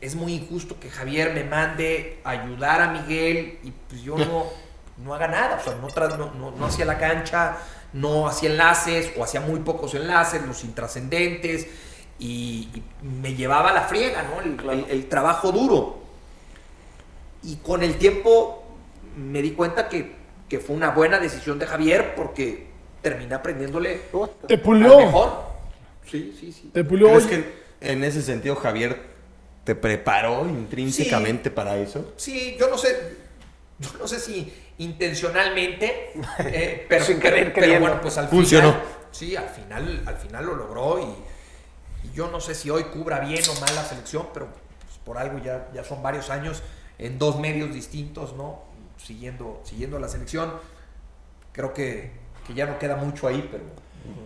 es muy injusto que Javier me mande a ayudar a Miguel y pues yo no, no haga nada, o sea, no, no, no- no hacía la cancha, no hacía enlaces o hacía muy pocos enlaces, los intrascendentes y, y me llevaba a la friega, ¿no? El, Claro. el- el trabajo duro. Y con el tiempo me di cuenta que, que fue una buena decisión de Javier porque terminé aprendiéndole. Te pulió. mejor. Sí, sí, sí. Te pulió. ¿Crees Oye, que en ese sentido Javier te preparó intrínsecamente para eso? Sí, yo no sé, yo no sé si intencionalmente, eh, pero, Sin pero- querer, pero queriendo. bueno, pues al Funcionó. final, sí, al final, al final lo logró y, y yo no sé si hoy cubra bien o mal la selección, pero pues, por algo ya, ya son varios años en dos medios distintos, ¿no? Siguiendo, siguiendo la selección. Creo que, que ya no queda mucho ahí, pero,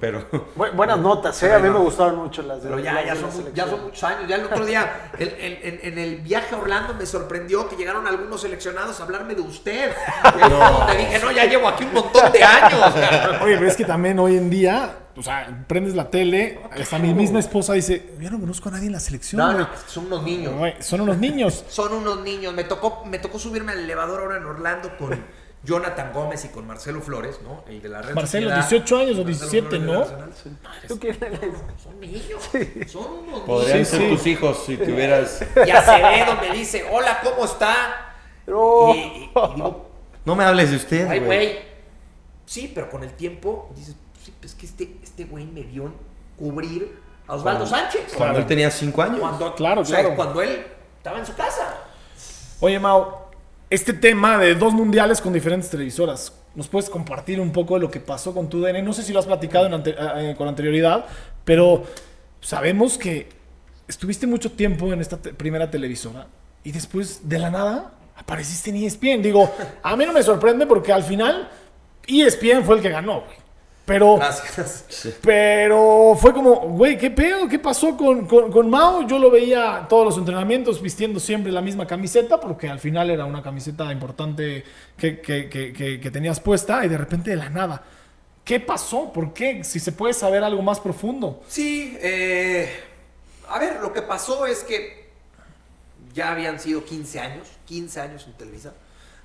Pero Bu- buenas notas, ¿eh? A mí no. me gustaron mucho las de pero ya, las ya, de la son, mu- ya son muchos años. Ya el otro día, el- el- en, en el viaje a Orlando, me sorprendió que llegaron algunos seleccionados a hablarme de usted. No. Te dije, no, ya llevo aquí un montón de años. Oye, pero es que también hoy en día, o sea, prendes la tele, hasta mi misma esposa dice, yo no conozco a nadie en la selección. No, güey". no, son unos niños. Güey, son unos niños. Son unos niños. Me tocó, me tocó subirme al elevador ahora en Orlando con, Jonathan Gómez y con Marcelo Flores, ¿no? El de la Red Marcelo, Sociedad. 18 años o Marcelo 17, Flores de ¿no? ¿Tú quién eres? Son niños, son unos Podrían niños. ser sí. tus hijos si tuvieras. Y Acevedo me dice, hola, ¿cómo está? No. Y, y- y digo, No me hables de usted, ay, güey. Sí, pero con el tiempo dices, sí, pues que este, este güey me vio cubrir a Osvaldo Sánchez. Cuando él tenía cinco años. Cuando, Claro, o sea, claro. cuando él estaba en su casa. Oye, Mau, este tema de dos mundiales con diferentes televisoras, ¿nos puedes compartir un poco de lo que pasó con tu DN? No sé si lo has platicado en ante- eh, con anterioridad, pero sabemos que estuviste mucho tiempo en esta te- primera televisora y después, de la nada, apareciste en ESPN. Digo, a mí no me sorprende porque al final ESPN fue el que ganó, güey. Pero... Gracias. Pero fue como, güey, ¿qué pedo? ¿Qué pasó con, con, con Mao? Yo lo veía todos los entrenamientos vistiendo siempre la misma camiseta, porque al final era una camiseta importante que, que- que- que- que tenías puesta y de repente de la nada. ¿Qué pasó? ¿Por qué? Si se puede saber algo más profundo. Sí, eh, a ver, lo que pasó es que ya habían sido 15 años, 15 años en Televisa,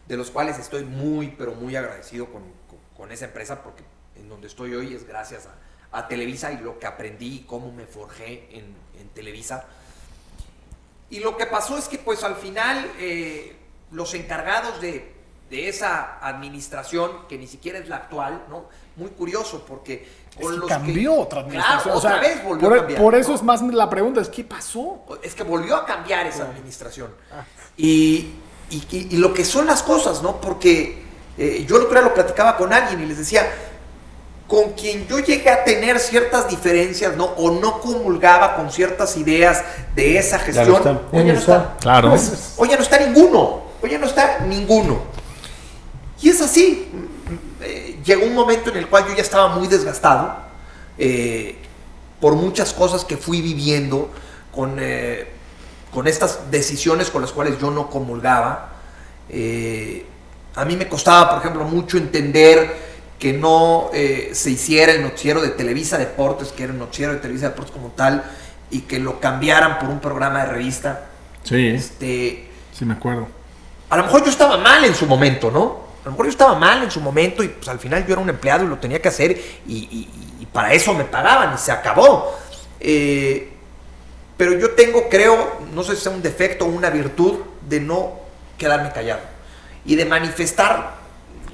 de los cuales estoy muy, pero muy agradecido con, con- con esa empresa, porque en donde estoy hoy es gracias a, a Televisa y lo que aprendí y cómo me forjé en, en Televisa. Y lo que pasó es que pues al final eh, los encargados de, de esa administración, que ni siquiera es la actual, ¿no? Muy curioso porque con Es que los cambió que, otra administración. Claro, o sea, otra vez volvió por, a cambiar. por eso ¿no? es más la pregunta, es ¿qué pasó? Es que volvió a cambiar esa administración. Y, y- y- y lo que son las cosas, ¿no? Porque eh, yo el otro día lo platicaba con alguien y les decía, con quien yo llegué a tener ciertas diferencias, ¿no? O no comulgaba con ciertas ideas de esa gestión, están. hoy ya no está. Claro. Hoy ya no está ninguno. Hoy ya no está ninguno. Y es así. Eh, llegó un momento en el cual yo ya estaba muy desgastado eh, por muchas cosas que fui viviendo con, eh, con estas decisiones con las cuales yo no comulgaba. Eh, a mí me costaba, por ejemplo, mucho entender que no eh, se hiciera el noticiero de Televisa Deportes, que era el noticiero de Televisa Deportes como tal, y que lo cambiaran por un programa de revista. Sí, Este, sí me acuerdo. a lo mejor yo estaba mal en su momento, ¿no? A lo mejor yo estaba mal en su momento y pues al final yo era un empleado y lo tenía que hacer y, y- y para eso me pagaban y se acabó. Eh, pero yo tengo, creo, no sé si sea un defecto o una virtud de no quedarme callado y de manifestar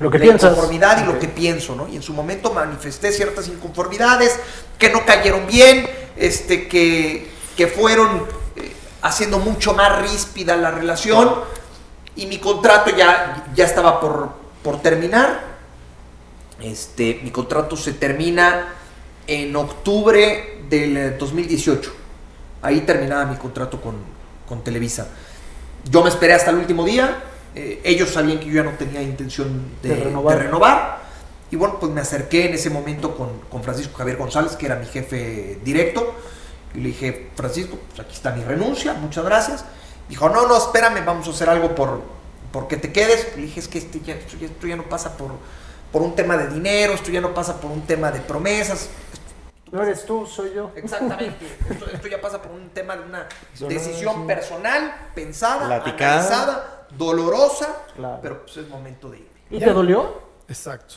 Lo que la piensas. inconformidad y lo Ok. que pienso, ¿no? Y en su momento manifesté ciertas inconformidades que no cayeron bien, este, que, que fueron eh, haciendo mucho más ríspida la relación y mi contrato ya, ya estaba por, por terminar. Este, mi contrato se termina en octubre del eh, 2018. Ahí terminaba mi contrato con, con Televisa. Yo me esperé hasta el último día. Eh, ellos sabían que yo ya no tenía intención de, De renovar. de renovar. Y bueno, pues me acerqué en ese momento con, con Francisco Javier González, que era mi jefe directo. Y le dije, Francisco, pues aquí está mi renuncia, muchas gracias. Dijo, no, no, espérame, vamos a hacer algo por, por que te quedes. Le dije, es que este ya- esto, ya, esto ya no pasa por, por un tema de dinero, esto ya no pasa por un tema de promesas. No eres tú, soy yo. Exactamente. Esto, esto ya pasa por un tema de una decisión personal, pensada, Platicada. analizada, dolorosa, Claro. pero pues es momento de ir. ¿Y te dolió? Exacto.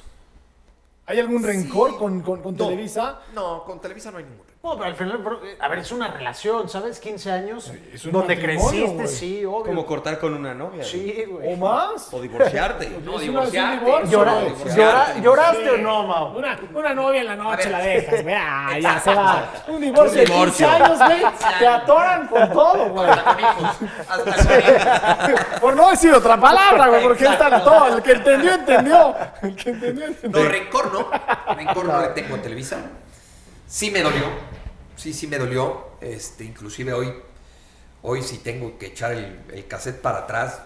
¿Hay algún rencor Sí. con, con- con No. Televisa? No, con Televisa no hay ningún rencor. No, pero al final, bro, a ver, es una relación, ¿sabes? 15 años. es un donde creciste, güey. sí, obvio. Como cortar con una novia. Sí, güey. ¿O más? O divorciarte. No, divorciarte. es un divorcio, Llora- güey. divorciarte, llora- ¿Lloraste Sí. o no, Mau? Una, una novia en la noche la dejas, güey. Ah, ya se va. Un divorcio Un de 15 divorcio. años, güey. Te atoran con todo, güey. Hasta con hijos. Hasta con hijos. Por no decir otra palabra, güey, porque están todo. El que entendió, entendió. El que entendió, entendió. No, rencor no. Rencor no le tengo a Televisa. Sí me dolió. Sí, sí me dolió. Este, inclusive hoy, hoy si tengo que echar el, el cassette para atrás,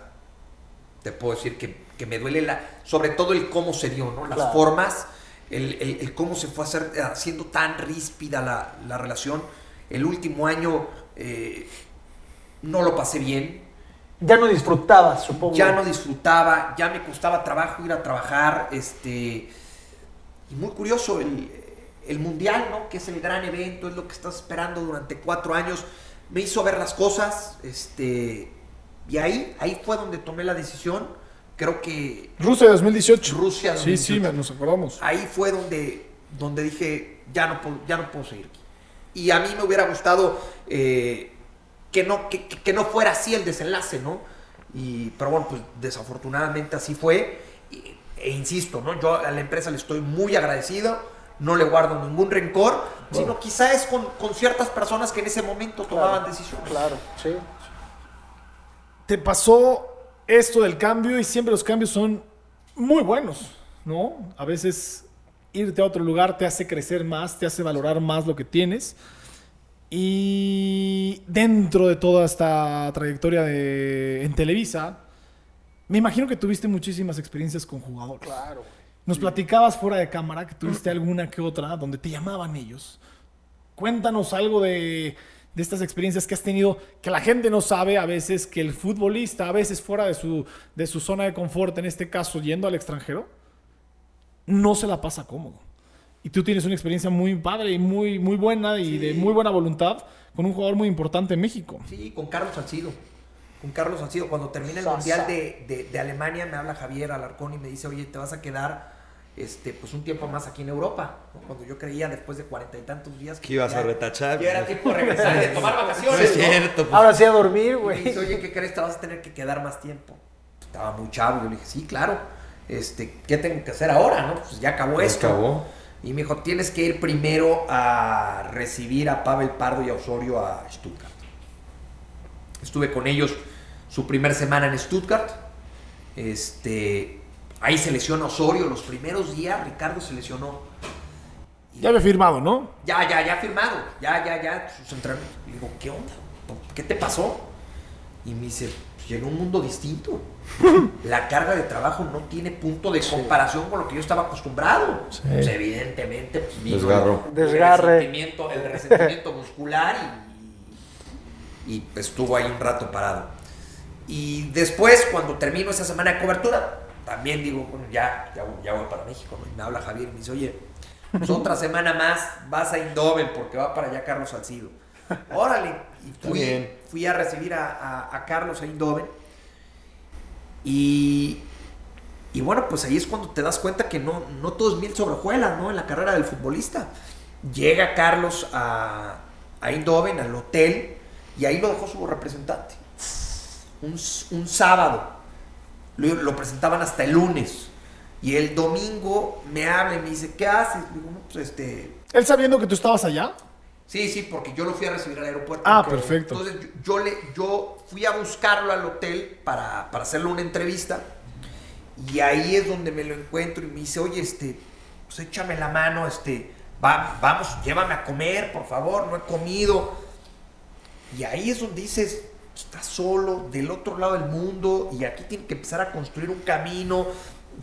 te puedo decir que, que me duele la, sobre todo el cómo se dio, ¿no? Las Claro. formas, el, el- el cómo se fue hacer, haciendo tan ríspida la, la relación. El último año eh, no lo pasé bien. Ya no disfrutabas, supongo. Ya no disfrutaba, ya me costaba trabajo ir a trabajar, este, y muy curioso, el, el mundial, ¿no? Que es el gran evento, es lo que estás esperando durante cuatro años, me hizo ver las cosas, este, y ahí, ahí fue donde tomé la decisión creo que Rusia 2018. Rusia Sí, sí, 2018. me- nos acordamos. ahí fue donde, donde dije, ya no, puedo, ya no puedo seguir. Y a mí me hubiera gustado eh, que, no, que, no fuera así el desenlace, ¿no? Y, pero bueno, pues desafortunadamente así fue. Y- e insisto, ¿no? Yo a la empresa le estoy muy agradecido, no le guardo ningún rencor, sino quizá es con, con ciertas personas que en ese momento tomaban decisiones. Claro, sí. te pasó esto del cambio y siempre los cambios son muy buenos, ¿no? A veces irte a otro lugar te hace crecer más, te hace valorar más lo que tienes. Y dentro de toda esta trayectoria de, en Televisa, me imagino que tuviste muchísimas experiencias con jugadores. Claro. Nos platicabas fuera de cámara que tuviste alguna que otra donde te llamaban ellos. Cuéntanos algo de, de estas experiencias que has tenido, que la gente no sabe a veces, que el futbolista, a veces fuera de su, de su zona de confort, en este caso yendo al extranjero, no se la pasa cómodo. Y tú tienes una experiencia muy padre y muy, muy buena y de muy buena voluntad con un jugador muy importante en México. Sí, con Carlos Salcido. Con Carlos Salcido. Cuando termina el Sasa. Mundial de, de- de Alemania, me habla Javier Alarcón y me dice, oye, te vas a quedar este, pues un tiempo más aquí en Europa. ¿no? Cuando yo creía, después de cuarenta y tantos días... Que ibas ya- a retachar. Ya era tiempo de regresar y de tomar No vacaciones. es ¿no? cierto. pues. Ahora sí a dormir, güey. dice, oye, ¿qué crees? Te vas a tener que quedar más tiempo. Estaba muy chavo. Yo le dije, sí, claro. Este, ¿Qué tengo que hacer ahora? no? Pues ya acabó esto. acabó. Y me dijo, tienes que ir primero a recibir a Pavel Pardo y a Osorio a Stuttgart. Estuve con ellos su primer semana en Stuttgart. Este, ahí se lesiona Osorio. Los primeros días Ricardo se lesionó. Ya había firmado, ¿no? Ya, ya, ya firmado. Ya, ya, ya. Sus entrenamientos. Le digo, ¿qué onda? ¿Qué te pasó? Y me dice, "Pues llegó un mundo distinto. La carga de trabajo no tiene punto de comparación con lo que yo estaba acostumbrado. Sí. Pues, evidentemente, pues, Desgarro. el- Desgarre. El resentimiento, el resentimiento muscular y, y pues, estuvo ahí un rato parado. Y después, cuando termino esa semana de cobertura, también digo, bueno, ya, ya, voy- ya voy para México. ¿no? Y me habla Javier y me dice, oye, pues otra semana más vas a Indoven porque va para allá Carlos Salcido. Órale. Y fui, fui a recibir a, a- a Carlos a Indoven. Y, y bueno, pues ahí es cuando te das cuenta que no, no todo es miel sobre hojuelas, ¿no? En la carrera del futbolista. Llega Carlos a, a Eindhoven, al hotel, y ahí lo dejó su representante. Un, un sábado. Lo, lo presentaban hasta el lunes. Y el domingo me habla y me dice, ¿qué haces? Le digo, no, pues este... Él sabiendo que tú estabas allá. Sí, sí, porque yo lo fui a recibir al aeropuerto. Ah, perfecto. Entonces yo, yo le, yo fui a buscarlo al hotel para, para hacerle una entrevista. Y ahí es donde me lo encuentro y me dice, oye, este, pues échame la mano, este, va, vamos, llévame a comer, por favor, no he comido. Y ahí es donde dices, está solo, del otro lado del mundo, y aquí tiene que empezar a construir un camino.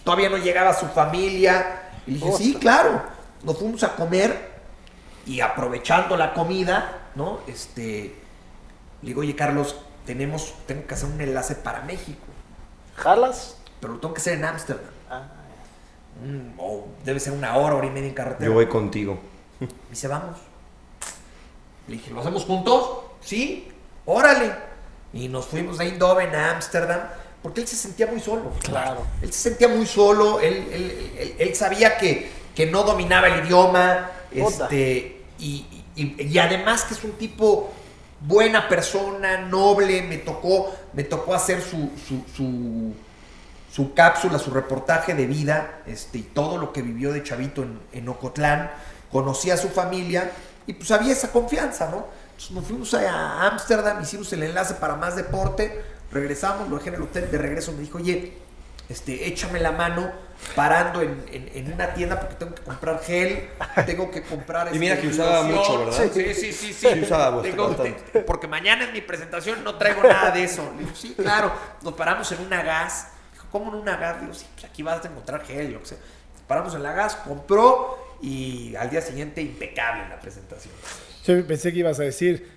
Todavía no llegaba su familia. Y le dije, sí, claro. Nos fuimos a comer y aprovechando la comida, ¿no? Este, le digo, oye, Carlos, tenemos, tengo que hacer un enlace para México, ¿Jalas? pero lo tengo que hacer en Ámsterdam. Ah, Mm, o debe ser una hora, hora y media en carretera. Yo voy contigo. Me dice, vamos. Le dije, ¿lo hacemos juntos? Sí, órale. Y nos fuimos de Eindhoven a Ámsterdam, porque él se sentía muy solo. Claro. Él se sentía muy solo, él, él- él- él sabía que, que no dominaba el idioma, Puta. este, y, y- y además que es un tipo buena persona, noble, me tocó, me tocó hacer su, su, su, su cápsula, su reportaje de vida, este, y todo lo que vivió de Chavito en, en Ocotlán, conocía a su familia, y pues había esa confianza, ¿no? Entonces nos fuimos a Ámsterdam, hicimos el enlace para más deporte, regresamos, lo dejé en el hotel, de regreso me dijo, oye, este, échame la mano parando en, en- en una tienda porque tengo que comprar gel, tengo que comprar... Y mira este, que usaba loción". mucho, ¿verdad? Sí, sí, sí, sí. Sí usaba bastante. Digo, te- porque mañana en mi presentación no traigo nada de eso. Le digo, sí, claro. Nos paramos en una gas. Dijo, ¿cómo en una gas? Digo, sí, pues aquí vas a encontrar gel, lo que sea. Nos paramos en la gas, compró y al día siguiente impecable en la presentación. Yo pensé que ibas a decir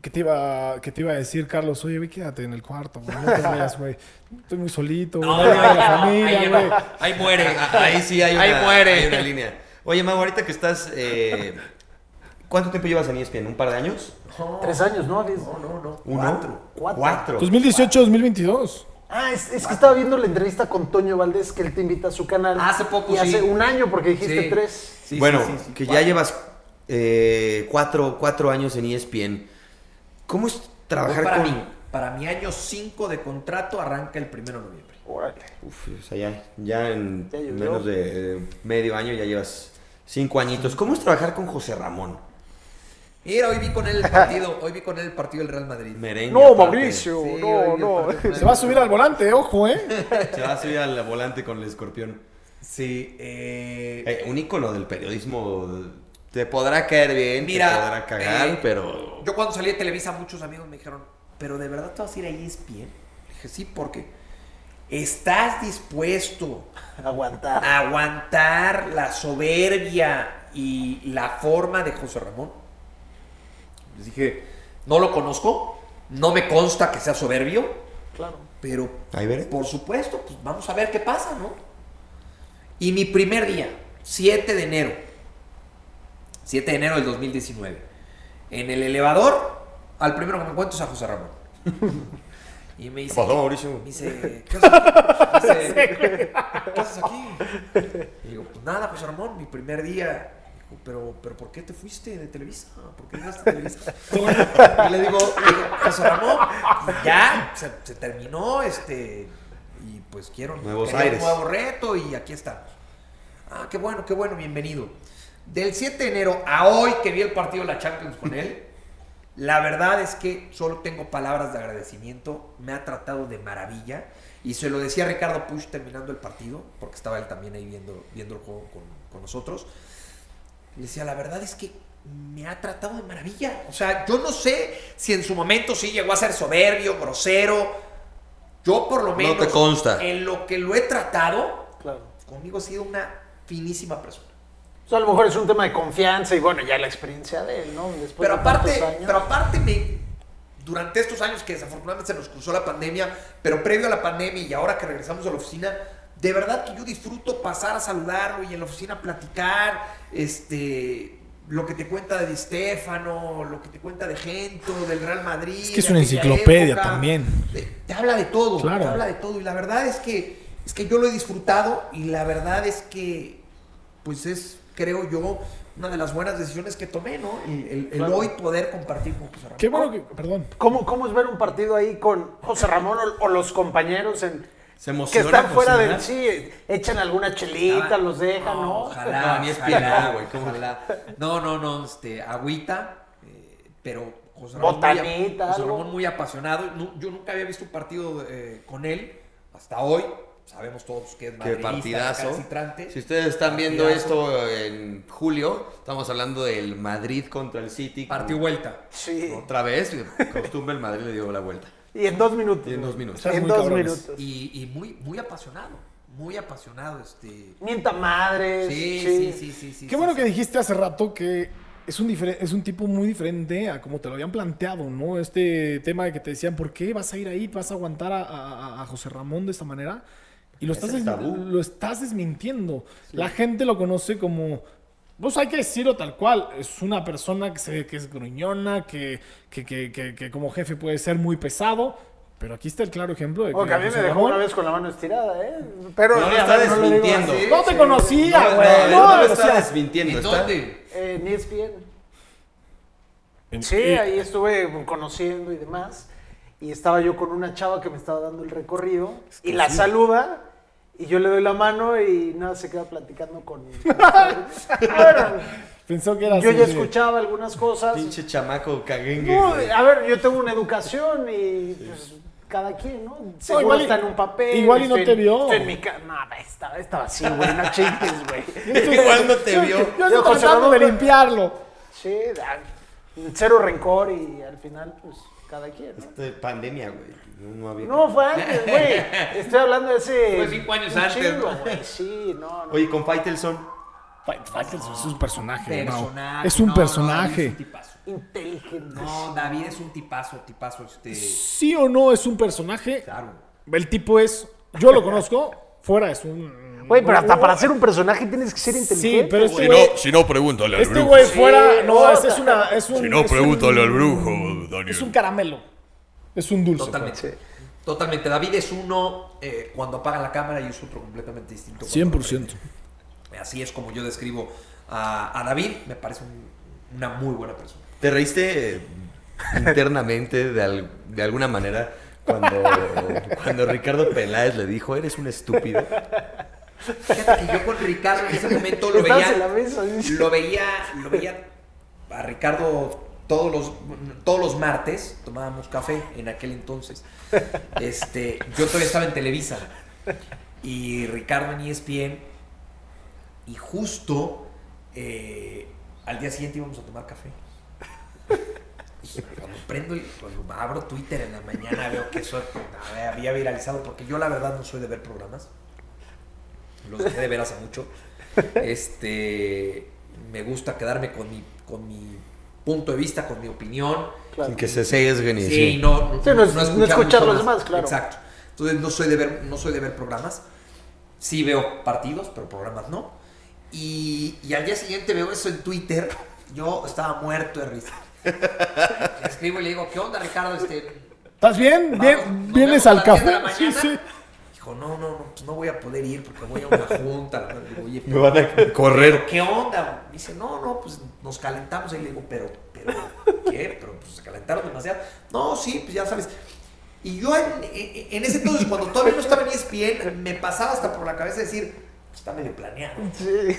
que te iba, que te iba a decir, Carlos, oye, güey, quédate en el cuarto, güey, no te vayas, güey. Estoy muy solito, güey, No, no, no, la familia, ahí, güey. llega, ahí muere. Ahí sí hay una, Ahí muere. hay una línea. Oye, Mau, ahorita que estás... eh, ¿Cuánto tiempo llevas en ESPN? ¿Un par de años? No, Tres años, ¿no? No, no, no. ¿Uno? Cuatro. Cuatro. Cuatro. 2018-2022. Ah, es, es que estaba viendo la entrevista con Toño Valdés que él te invita a su canal. Hace poco, Y hace un año, porque dijiste Sí. tres. Sí, bueno, sí, sí, sí. que ya llevas eh, cuatro, cuatro años en ESPN. ¿Cómo es trabajar para con...? mí, para mi año 5 de contrato arranca el 1 de noviembre. Órale. Uf, o sea, ya, ya en Ya menos de medio año ya llevas cinco añitos. ¿Cómo es trabajar con José Ramón? Mira, hoy vi con él el partido, hoy vi con él el partido del Real Madrid. Merengue. No, aparte. Mauricio, Sí, no, no. Se va a subir al volante, ojo, ¿eh? Se va a subir al volante con el escorpión. Sí, eh, Eh, un ícono del periodismo. Te podrá caer bien, Mira, te podrá cagar, eh, pero... Yo cuando salí de Televisa, muchos amigos me dijeron, ¿pero de verdad te vas a ir a ESPN? Dije, sí, porque estás dispuesto Aguantar. a aguantar la soberbia y la forma de José Ramón. Les dije, no lo conozco, no me consta que sea soberbio, Claro. pero por supuesto, pues vamos a ver qué pasa, ¿no? Y mi primer día, 7 de enero, 7 de enero del 2019, en el elevador, al primero que me encuentro es a José Ramón. Y me dice, ¿Qué pasó, Mauricio? me dice, ¿qué haces, Dice, ¿qué haces aquí? Y digo, pues nada, José Ramón, mi primer día. Dijo, pero, pero ¿por qué te fuiste de Televisa? ¿Por qué dejaste Televisa? Y le digo, le digo, José Ramón, ya, se, se terminó, este, y pues quiero Nuevos quería aires. un nuevo reto y aquí estamos. Ah, qué bueno, qué bueno, bienvenido. Del 7 de enero a hoy que vi el partido de la Champions con él, la verdad es que solo tengo palabras de agradecimiento. Me ha tratado de maravilla. Y se lo decía a Ricardo Push terminando el partido, porque estaba él también ahí viendo, viendo el juego con, con nosotros. Le decía, la verdad es que me ha tratado de maravilla. O sea, yo no sé si en su momento sí llegó a ser soberbio, grosero. Yo por lo No menos te consta. en lo que lo he tratado, Claro. conmigo ha sido una finísima persona. O sea, a lo mejor es un tema de confianza y bueno, ya la experiencia de él, ¿no? Después Pero de aparte, años. pero aparte me, durante estos años que desafortunadamente se nos cruzó la pandemia, pero previo a la pandemia y ahora que regresamos a la oficina, de verdad que yo disfruto pasar a saludarlo y en la oficina platicar, este, lo que te cuenta de Di Stefano, lo que te cuenta de Gento, del Real Madrid. Es que es una enciclopedia época. también. Te, te habla de todo, Claro. te habla de todo y la verdad es que es que yo lo he disfrutado y la verdad es que pues es creo yo una de las buenas decisiones que tomé, ¿no? El, el- el Claro. hoy poder compartir con José Ramón. Qué bueno que. Perdón. ¿Cómo, ¿Cómo es ver un partido ahí con José Ramón o, o los compañeros en, Se que están fuera del... Sí, echan alguna chelita, Ah, los dejan, ¿no? Ojalá, No, ni es güey. No, no, no, este, agüita, eh, pero José Ramón, Botanita, muy, José. Ramón muy apasionado. Yo nunca había visto un partido eh, con él hasta hoy. Sabemos todos que es Qué partidazo. recalcitrante. Si ustedes están viendo esto en julio, estamos hablando del Madrid contra el City. Partido vuelta. Sí. Otra vez, costumbre, el Madrid le dio la vuelta. Y en dos minutos. Y en dos minutos. En muy dos cabrones. minutos. Y, y muy, muy apasionado. Muy apasionado. Este. Mienta madres. Sí, sí, sí, sí, sí. Qué sí, bueno sí. que dijiste hace rato que es un, es un tipo muy diferente a como te lo habían planteado, ¿no? Este tema de que te decían, ¿por qué vas a ir ahí? ¿Vas a aguantar a, a- a José Ramón de esta manera? Y lo Es estás, tabú. lo estás desmintiendo. La gente lo conoce como... Pues hay que decirlo tal cual. Es una persona que, se, que es gruñona, que, que, que, que- que como jefe puede ser muy pesado. Pero aquí está el claro ejemplo de que... Porque a mí me dejó Ramón- una vez con la mano estirada, ¿eh? Pero No, lo ya, está no lo digo desmintiendo. No te conocía, No, güey. no, No, no, lo está desmintiendo. ¿En está- dónde? Ni es bien. en- Sí, y- ahí estuve conociendo y demás. Y estaba yo con una chava que me estaba dando el recorrido. Y la saluda. Y yo le doy la mano y nada, se queda platicando con... Bueno, Pensó que era yo así ya de- escuchaba algunas cosas. Pinche chamaco caguengue. No, a ver, yo tengo una educación y pues, cada quien, ¿no? Seguro igual está en un papel. igual y no te en- vio. Estoy en mi casa. No, estaba, estaba así, güey, no chingues, güey. Igual no te vio. Yo Yo, tratando de limpiarlo. Sí, cero rencor y al final, pues, cada quien, ¿no? Este, Pandemia, güey. No, no había. No, fue antes, güey. Estoy hablando de ese. Fue cinco años antes, chingo, ¿no? güey. Sí, no, no. Oye, con Faitelson. Faitelson es un personaje. Personaje. Es un No, no, personaje. es un tipazo. Inteligente. No, David es un tipazo, tipazo. Este. Sí o no es un personaje. Claro. El tipo es. Yo lo conozco. Fuera es un. Güey, pero hasta para ser un personaje tienes que ser inteligente. Sí, pero este Si güey. no, si no, pregúntale al Este brujo. güey Sí, fuera. No, no, es, es una. Es un, Si no, es un- pregúntale al brujo, Daniel. Es un caramelo. Es un dulce. Totalmente. Sí. Totalmente. David es uno eh, cuando apaga la cámara y es otro completamente distinto. cuando lo 100%. prende. Así es como yo describo a, a David. Me parece un- una muy buena persona. ¿Te reíste eh, internamente de, al- de alguna manera cuando, cuando Ricardo Peláez le dijo, eres un estúpido? Fíjate que yo con Ricardo en ese momento lo veía, mesa. lo veía, lo veía a Ricardo todos los, todos los martes, tomábamos café en aquel entonces. Este, yo todavía estaba en Televisa y Ricardo en ESPN y justo eh, al día siguiente íbamos a tomar café. Y cuando prendo y cuando abro Twitter en la mañana veo que eso había viralizado porque yo la verdad no soy de ver programas los dejé de ver hace mucho. Este, me gusta quedarme con mi, con mi punto de vista, con mi opinión. Claro. Sin que se sesguen y Sí, sí. no, no, Sí, no es- no escuchar mucho los demás, claro. Exacto. Entonces no soy de ver, no soy de ver programas. Sí veo partidos, pero programas no. Y, y al día siguiente veo eso en Twitter. Yo estaba muerto de risa. Le escribo y le digo, ¿qué onda, Ricardo? Este, ¿Estás bien? Vamos, ¿Vienes al a las 10 de café? Sí, sí. Dijo, no, no, no, pues no voy a poder ir porque voy a una junta. La digo, Oye, Me van a correr. ¿Qué onda? Me dice, no, no, pues nos calentamos. Y le digo, pero, pero, ¿qué? Pero pues se calentaron demasiado. No, sí, pues ya sabes. Y yo en, ese entonces, cuando todavía no estaba en ESPN, me pasaba hasta por la cabeza decir, pues está medio planeado. Sí.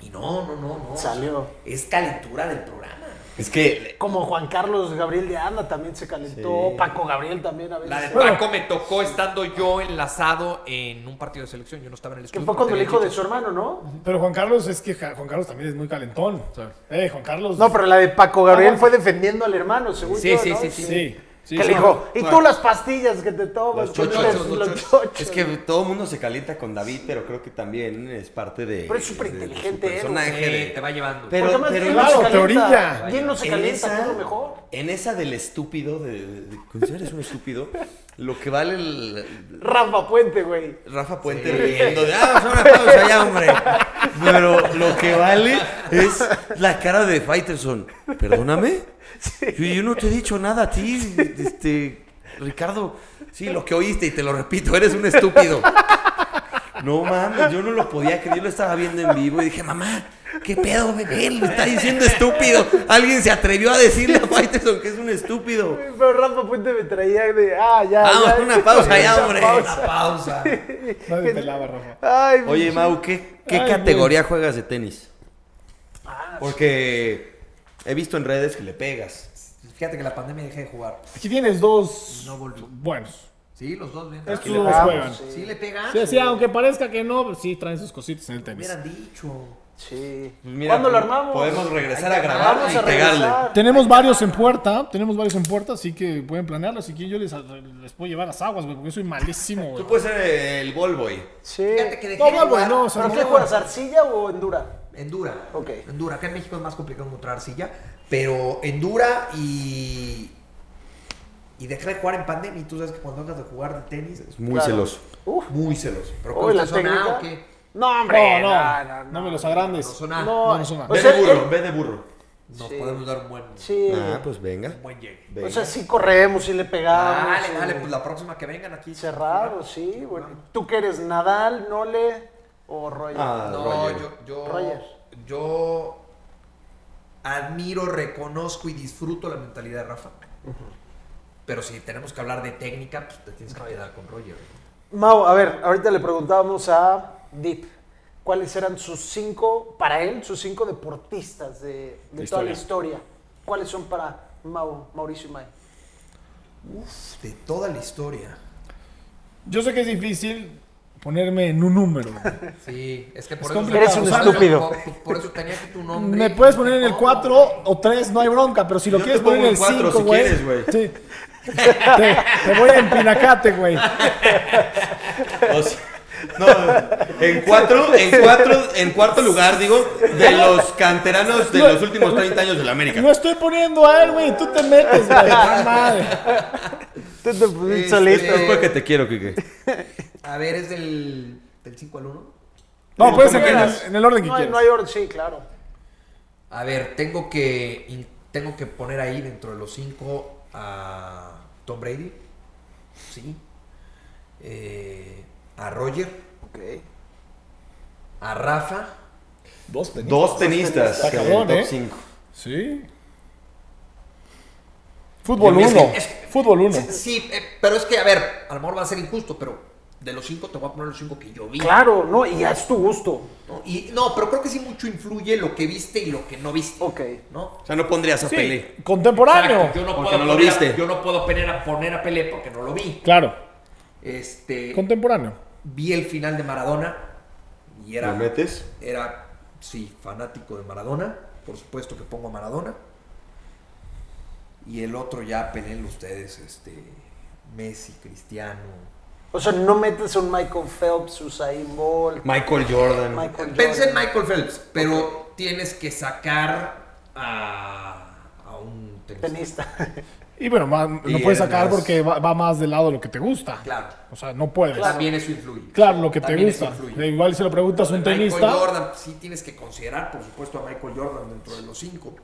Y no, no, no, no. Salió. Es calentura del programa. Es que Como Juan Carlos Gabriel de Anda también se calentó. Sí. Paco Gabriel también a veces. La de Bueno. Paco me tocó estando yo enlazado en un partido de selección. Yo no estaba en el Que estudio. fue cuando el hijo de su hermano, ¿no? Pero Juan Carlos es que Juan Carlos también es muy calentón. Eh, Juan Carlos. No, pero la de Paco Gabriel Ah, fue defendiendo al hermano, según Sí, yo, sí, ¿no? sí, sí. Sí. sí, que sí. le dijo, y Bueno. tú las pastillas que te tomas. Los que no chochos, eres- los los chochos. chochos. Es que todo el mundo se calienta con David, pero creo que también es parte de. Pero es súper inteligente él, personaje Sí, de- te va llevando. Pero- pero él claro, no se calienta. él no se en calienta, esa- que es lo mejor. En esa del estúpido, de, de, de- ¿consideras un estúpido? Lo que vale el, Rafa Puente, güey. Rafa Puente riendo de, ah, pues una pausa ya, hombre. Pero lo que vale es la cara de Fighterson. Perdóname. Yo, yo no te he dicho nada a ti, este, Ricardo. Sí, lo que oíste y te lo repito, eres un estúpido. No mames, yo no lo podía creer, yo lo estaba viendo en vivo y dije, mamá, ¿qué pedo, bebé? Él me está diciendo estúpido. Alguien se atrevió a decirle a Fighterson que es un estúpido. Pero Rafa Puente me traía de, ah, ya. Vamos, ya. una pausa ya, Una hombre. pausa. Una pausa. Nadie pelaba, Rafa. Ay, Oye, Mau, ¿qué, qué Ay, categoría juegas de tenis? Ah, Porque he visto en redes que le pegas. Fíjate que la pandemia dejé de jugar. Aquí tienes dos No volví. buenos. Sí, los dos bien. Estos le juegan. sí. Sí le pegan. Sí, sí, aunque parezca que no, sí traen sus cositas en el tenis. hubieran dicho. Sí. Pues mira, ¿Cuándo lo armamos? Podemos regresar a grabar Vamos y a pegarle. regresar. Tenemos varios en puerta, tenemos varios en puerta, así que pueden planearlo. Así que yo les, les puedo llevar las aguas, güey, porque yo soy malísimo, güey. Tú puedes ser el ball boy. Sí. Fíjate que dejé No, jugar. no, ¿Pero qué juegas, arcilla o endura? Endura. Ok. Endura. Acá en México es más complicado encontrar arcilla. Pero Endura y. Y dejé de jugar en pandemia. Y tú sabes que cuando dejas de jugar de tenis es Muy Claro. celoso. Uf. muy celoso. Pero ¿cómo la técnica. o qué? No, hombre. No, no, no, no, me los agrandes. No suena. No, No, no suena. o Ve sea, de burro, él- ve de burro. Nos Sí. podemos dar un buen, Sí. Ah, pues venga. un buen llegue. venga. O sea, sí corremos, sí le pegamos. Dale, sí. dale, pues la próxima que vengan aquí. Cerrado, sí. Bueno. ¿Tú qué eres? ¿Nadal, Nole o Roger? Ah, No, Roger. yo, yo, Roger. yo admiro, reconozco y disfruto la mentalidad de Rafa. Pero si tenemos que hablar de técnica, pues te tienes que quedar con Roger. Mau, a ver, ahorita le preguntábamos a Deep cuáles eran sus cinco, para él, sus cinco deportistas de, toda la historia. ¿Cuáles son para Mau, Mauricio y May? Uf, de toda la historia. Yo sé que es difícil ponerme en un número. Sí, es que por Es eso. complicado. Eres un por- estúpido. Por, por eso tenía que tu nombre. Me puedes poner en el 4 o 3, no hay bronca, pero si lo Yo quieres poner en el en cuatro 5, si güey. Sí. Te, te voy a empinacate, güey. O sea, no, en cuatro, en cuatro, en cuarto lugar, digo, de los canteranos de los últimos 30 años de la América. No estoy poniendo a él, güey. Tú te metes, güey. No, madre. Tú te pusiste Este, solito. Es porque te quiero, Kike. A ver, es del, del 5 al 1. No, puedes en, en el orden que No hay, quieras. no hay orden, sí, claro. A ver, tengo que, tengo que poner ahí dentro de los 5 a Tom Brady. Sí. Eh, a Roger, Ok. a Rafa. Dos tenistas. Dos tenistas Está cabrón, top ¿eh? 5. Sí. Fútbol Es que- 1. es que- Fútbol 1. Sí, eh, pero es que, a ver, a lo mejor va a ser injusto, pero de los cinco te voy a poner los cinco que yo vi. Claro, no, y es tu gusto. ¿no? Y, no, pero creo que sí mucho influye lo que viste y lo que no viste. Ok. ¿no? O sea, no pondrías a Sí, Pelé. contemporáneo. Exacto, yo no Porque puedo no lo poner a- viste. yo no puedo poner a, poner a Pelé porque no lo vi. Claro, Este, contemporáneo. Vi el final de Maradona y era, ¿Lo metes? era, sí, fanático de Maradona. Por supuesto que pongo a Maradona. Y el otro ya peleen ustedes, este, Messi, Cristiano. O sea, no metes un Michael Phelps, Usain Bolt, Michael Jordan. Michael Pensé en Jordan. Michael Phelps, pero tienes que sacar a, a un tenista. tenista. Y bueno, no puedes sacar más- porque va, va más del lado de lo que te gusta. Claro. O sea, no puedes. También eso influye. Claro, lo que te También eso gusta. influye. Igual si lo preguntas a un Michael tenista. Jordan, sí tienes que considerar, por supuesto, a Michael Jordan dentro de los cinco.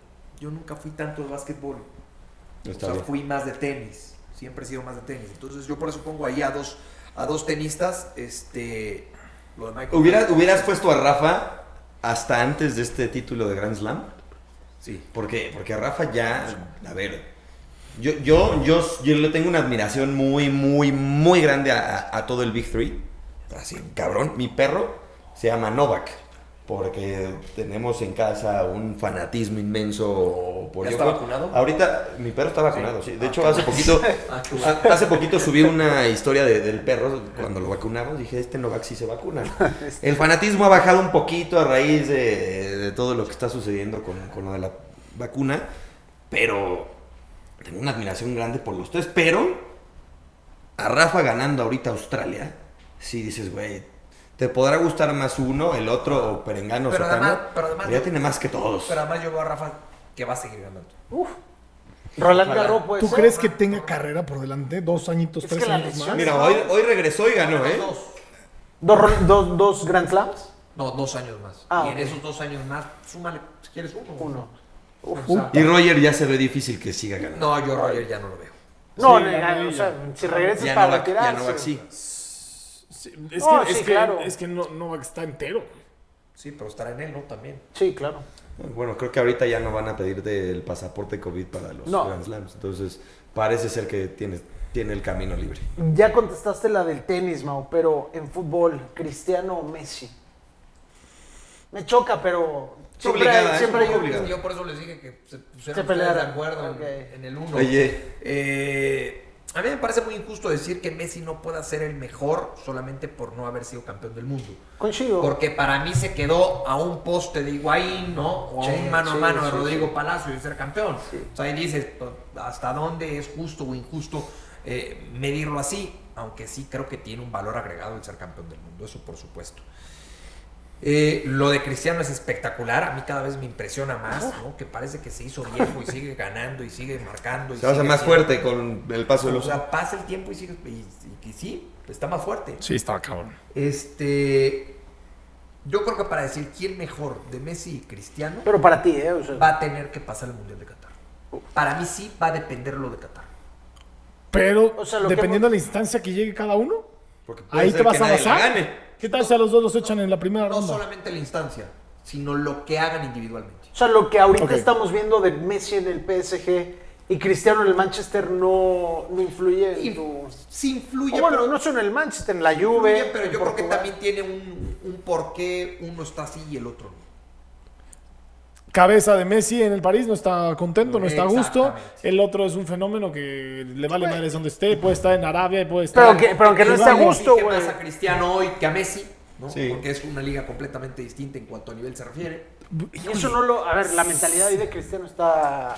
Yo nunca fui tanto de básquetbol. Está o sea, bien. fui más de tenis. Siempre he sido más de tenis. Entonces yo por eso pongo ahí a dos, a dos tenistas. Este, lo de Michael ¿Hubiera- Jordan. ¿Hubieras puesto a Rafa hasta antes de este título de Grand Slam? Sí. Porque, porque a Rafa ya, a ver, yo, yo, yo, yo le tengo una admiración muy, muy, muy grande a, todo el Big Three. Así, cabrón, mi perro se llama Novak. Porque tenemos en casa un fanatismo inmenso por ¿Ya está vacunado? Ahorita mi perro está vacunado, sí. De Ah, hecho, qué hace poquito, Ah, hace poquito subí una historia de- del perro cuando lo vacunamos. Dije, este Novak sí se vacuna. El fanatismo ha bajado un poquito a raíz de, de todo lo que está sucediendo con, con lo de la vacuna. Pero tengo una admiración grande por los tres. Pero a Rafa ganando ahorita Australia, sí dices, güey, te podrá gustar más uno, el otro, o Perengano, Pero Sotano, además- pero además ya tiene más que todos. Pero además yo veo a Rafa que va a seguir ganando. Uf. Roland. Garros puede ¿Tú ser. crees que tenga carrera por delante? ¿Dos añitos, Es tres años lesión- más? Mira, hoy, hoy regresó y ganó, ¿eh? Dos. ¿Dos, dos, dos Grand Slams? No, dos años más. Ah, y en esos dos años más, súmale, si quieres uno. Uno. O sea, Y Roger ya se ve difícil que siga ganando. no, yo Roger ya no lo veo. No, Sí, no, no, o sea, si regresas Ya para Novak, ya retirarse. Novak sí. Sí, es, No, que, sí, es que, claro. es que no, no está entero. Sí, pero estará en él, ¿no? También. Sí, claro. Bueno, creo que ahorita ya no van a pedirte el pasaporte COVID para los No. Grand Slams. Entonces, parece ser que tiene, tiene el camino libre. Ya contestaste la del tenis, Mau, pero en fútbol, ¿Cristiano o Messi? Me choca, pero siempre, obligada, es siempre hay un- obligada. Yo por eso les dije que se pusieron Se de acuerdo en- el uno. Oye. Eh, a mí me parece muy injusto decir que Messi no pueda ser el mejor solamente por no haber sido campeón del mundo. Coincido. Porque para mí se quedó a un poste de Higuaín, ¿no? O a Sí, un mano sí, a mano de sí, Rodrigo sí. Palacio de ser campeón. Sí. O sea, ahí dices, pues, ¿hasta dónde es justo o injusto eh, medirlo así? Aunque sí creo que tiene un valor agregado el ser campeón del mundo, eso por supuesto. Eh, lo de Cristiano es espectacular, a mí cada vez me impresiona más, ¿no? Que parece que se hizo viejo y sigue ganando y sigue marcando. Y Se hace más siendo- fuerte con el paso de O los sea, pasa el tiempo y sigue, y, y- y sí, está más fuerte. Sí, está cabrón. Este. Yo creo que para decir quién mejor de Messi y Cristiano Pero para ti, ¿eh? O sea, va a tener que pasar el Mundial de Qatar. Para mí sí va a depender lo de Qatar. Pero O sea, lo que dependiendo de la instancia que llegue cada uno, Porque puede ahí ser te vas que a basar. ¿Qué tal si a los dos los echan en la primera No ronda? solamente la instancia, sino lo que hagan individualmente. o sea, lo que ahorita estamos viendo de Messi en el PSG y Cristiano en el Manchester no, no influye en tu... sí influye, O bueno, pero, no solo en el Manchester, en la Juve. influye, pero yo creo que también tiene un, un por qué uno está así y el otro no. Cabeza de Messi en el París no está contento, no está a gusto. El otro es un fenómeno que le vale madres donde esté. Puede estar en Arabia, puede estar. Pero que, pero que no esté a gusto, güey. más a Cristiano hoy que a Messi, ¿no? Sí. Porque es una liga completamente distinta en cuanto a nivel se refiere. Y eso no lo... A ver, la mentalidad ahí de Cristiano está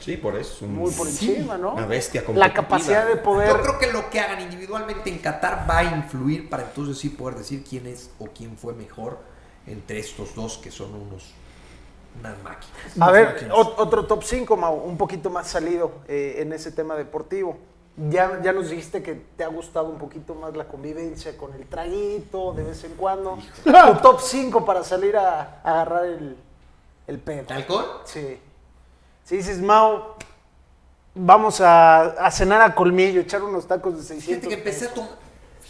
Sí, por eso. un- muy por encima, ¿no? Una bestia La competitiva. capacidad de poder... Yo creo que lo que hagan individualmente en Qatar va a influir para entonces sí poder decir quién es o quién fue mejor entre estos dos que son unos unas máquinas. A ver, ot- otro top 5, Mau, un poquito más salido eh, en ese tema deportivo. Ya, ya nos dijiste que te ha gustado un poquito más la convivencia con el traguito de vez en cuando. Tu top 5 para salir a, a agarrar el, el pedo. ¿Alcohol? Sí. Si dices, Mau, vamos a, a cenar a Colmillo, echar unos tacos de Fíjate 600 que empecé a tomar.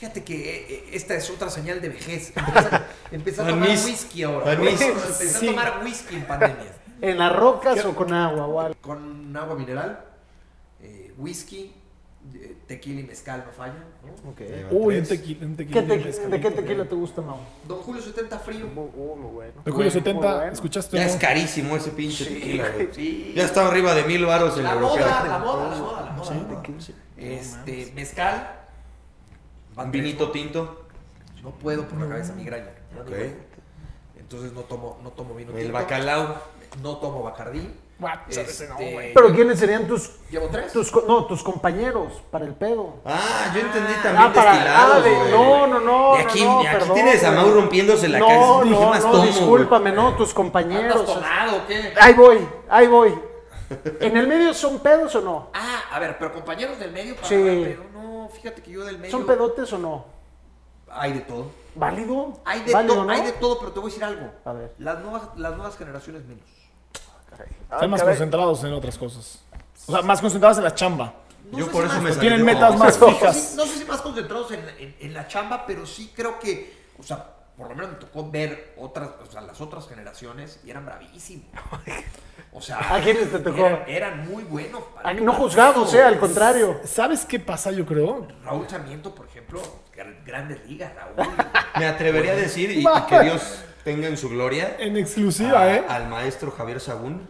Fíjate que eh, eh, esta es otra señal de vejez. Empecé, a tomar whisky ahora. Empecé Sí. a tomar whisky en pandemia. ¿En las rocas o con agua o algo? Con agua mineral, eh, whisky, tequila y mezcal no fallan. ¿no? Uy, un tequila. Un ¿Qué tequila te- bien ¿De qué tequila te gusta, Mau? Don Julio 70 frío. Muy, muy, muy bueno. De Julio Muy 70, bueno. ¿escuchaste? Ya no? es carísimo ese pinche Sí, tequila, güey. Sí. Ya está arriba de mil varos el La europeo. moda, la moda, la moda, la moda. Sí. la moda. Este, mezcal. Un vinito tinto. No puedo por la cabeza migraña. Ok. Entonces no tomo, no tomo vino El tinto. bacalao. No tomo bacardí. No, Este, güey. Pero ¿quiénes serían tus, Llevo tres. tus, no, tus compañeros para el pedo? Ah, yo entendí también Ah, para, ah, de- güey. no, no, no. Y aquí, no, no, y aquí perdón, tienes a. Mau rompiéndose la no, cara. No, no, tomo, discúlpame, no, tus ¿Andas compañeros. tomado o qué? Ahí voy, ahí voy. ¿En el medio son pedos o no? Ah, a ver, pero compañeros del medio para Sí. pero no, fíjate que yo del medio. ¿Son pedotes o no? Hay de todo. ¿Válido? Hay de, ¿Válido, todo, no? hay de todo, pero te voy a decir algo. A ver. Las nuevas, las nuevas generaciones menos. Están más caray. concentrados en otras cosas. O sea, más concentrados en la chamba. No Yo por si eso más- me Tienen metas más fijas. No sé si más concentrados en, en- en la chamba, pero sí creo que, o sea, por lo menos me tocó ver otras, o sea, las otras generaciones y eran bravísimos. O sea, ¿A quiénes te tocó? Eran, eran muy buenos. para Ah, No juzgados, eh, al contrario. ¿Sabes qué pasa, yo creo? Raúl Sarmiento, por ejemplo, gr- grandes ligas, Raúl. Me atrevería a decir, y, y que Dios tenga en su gloria, En exclusiva, a- ¿eh? al maestro Javier Sagún.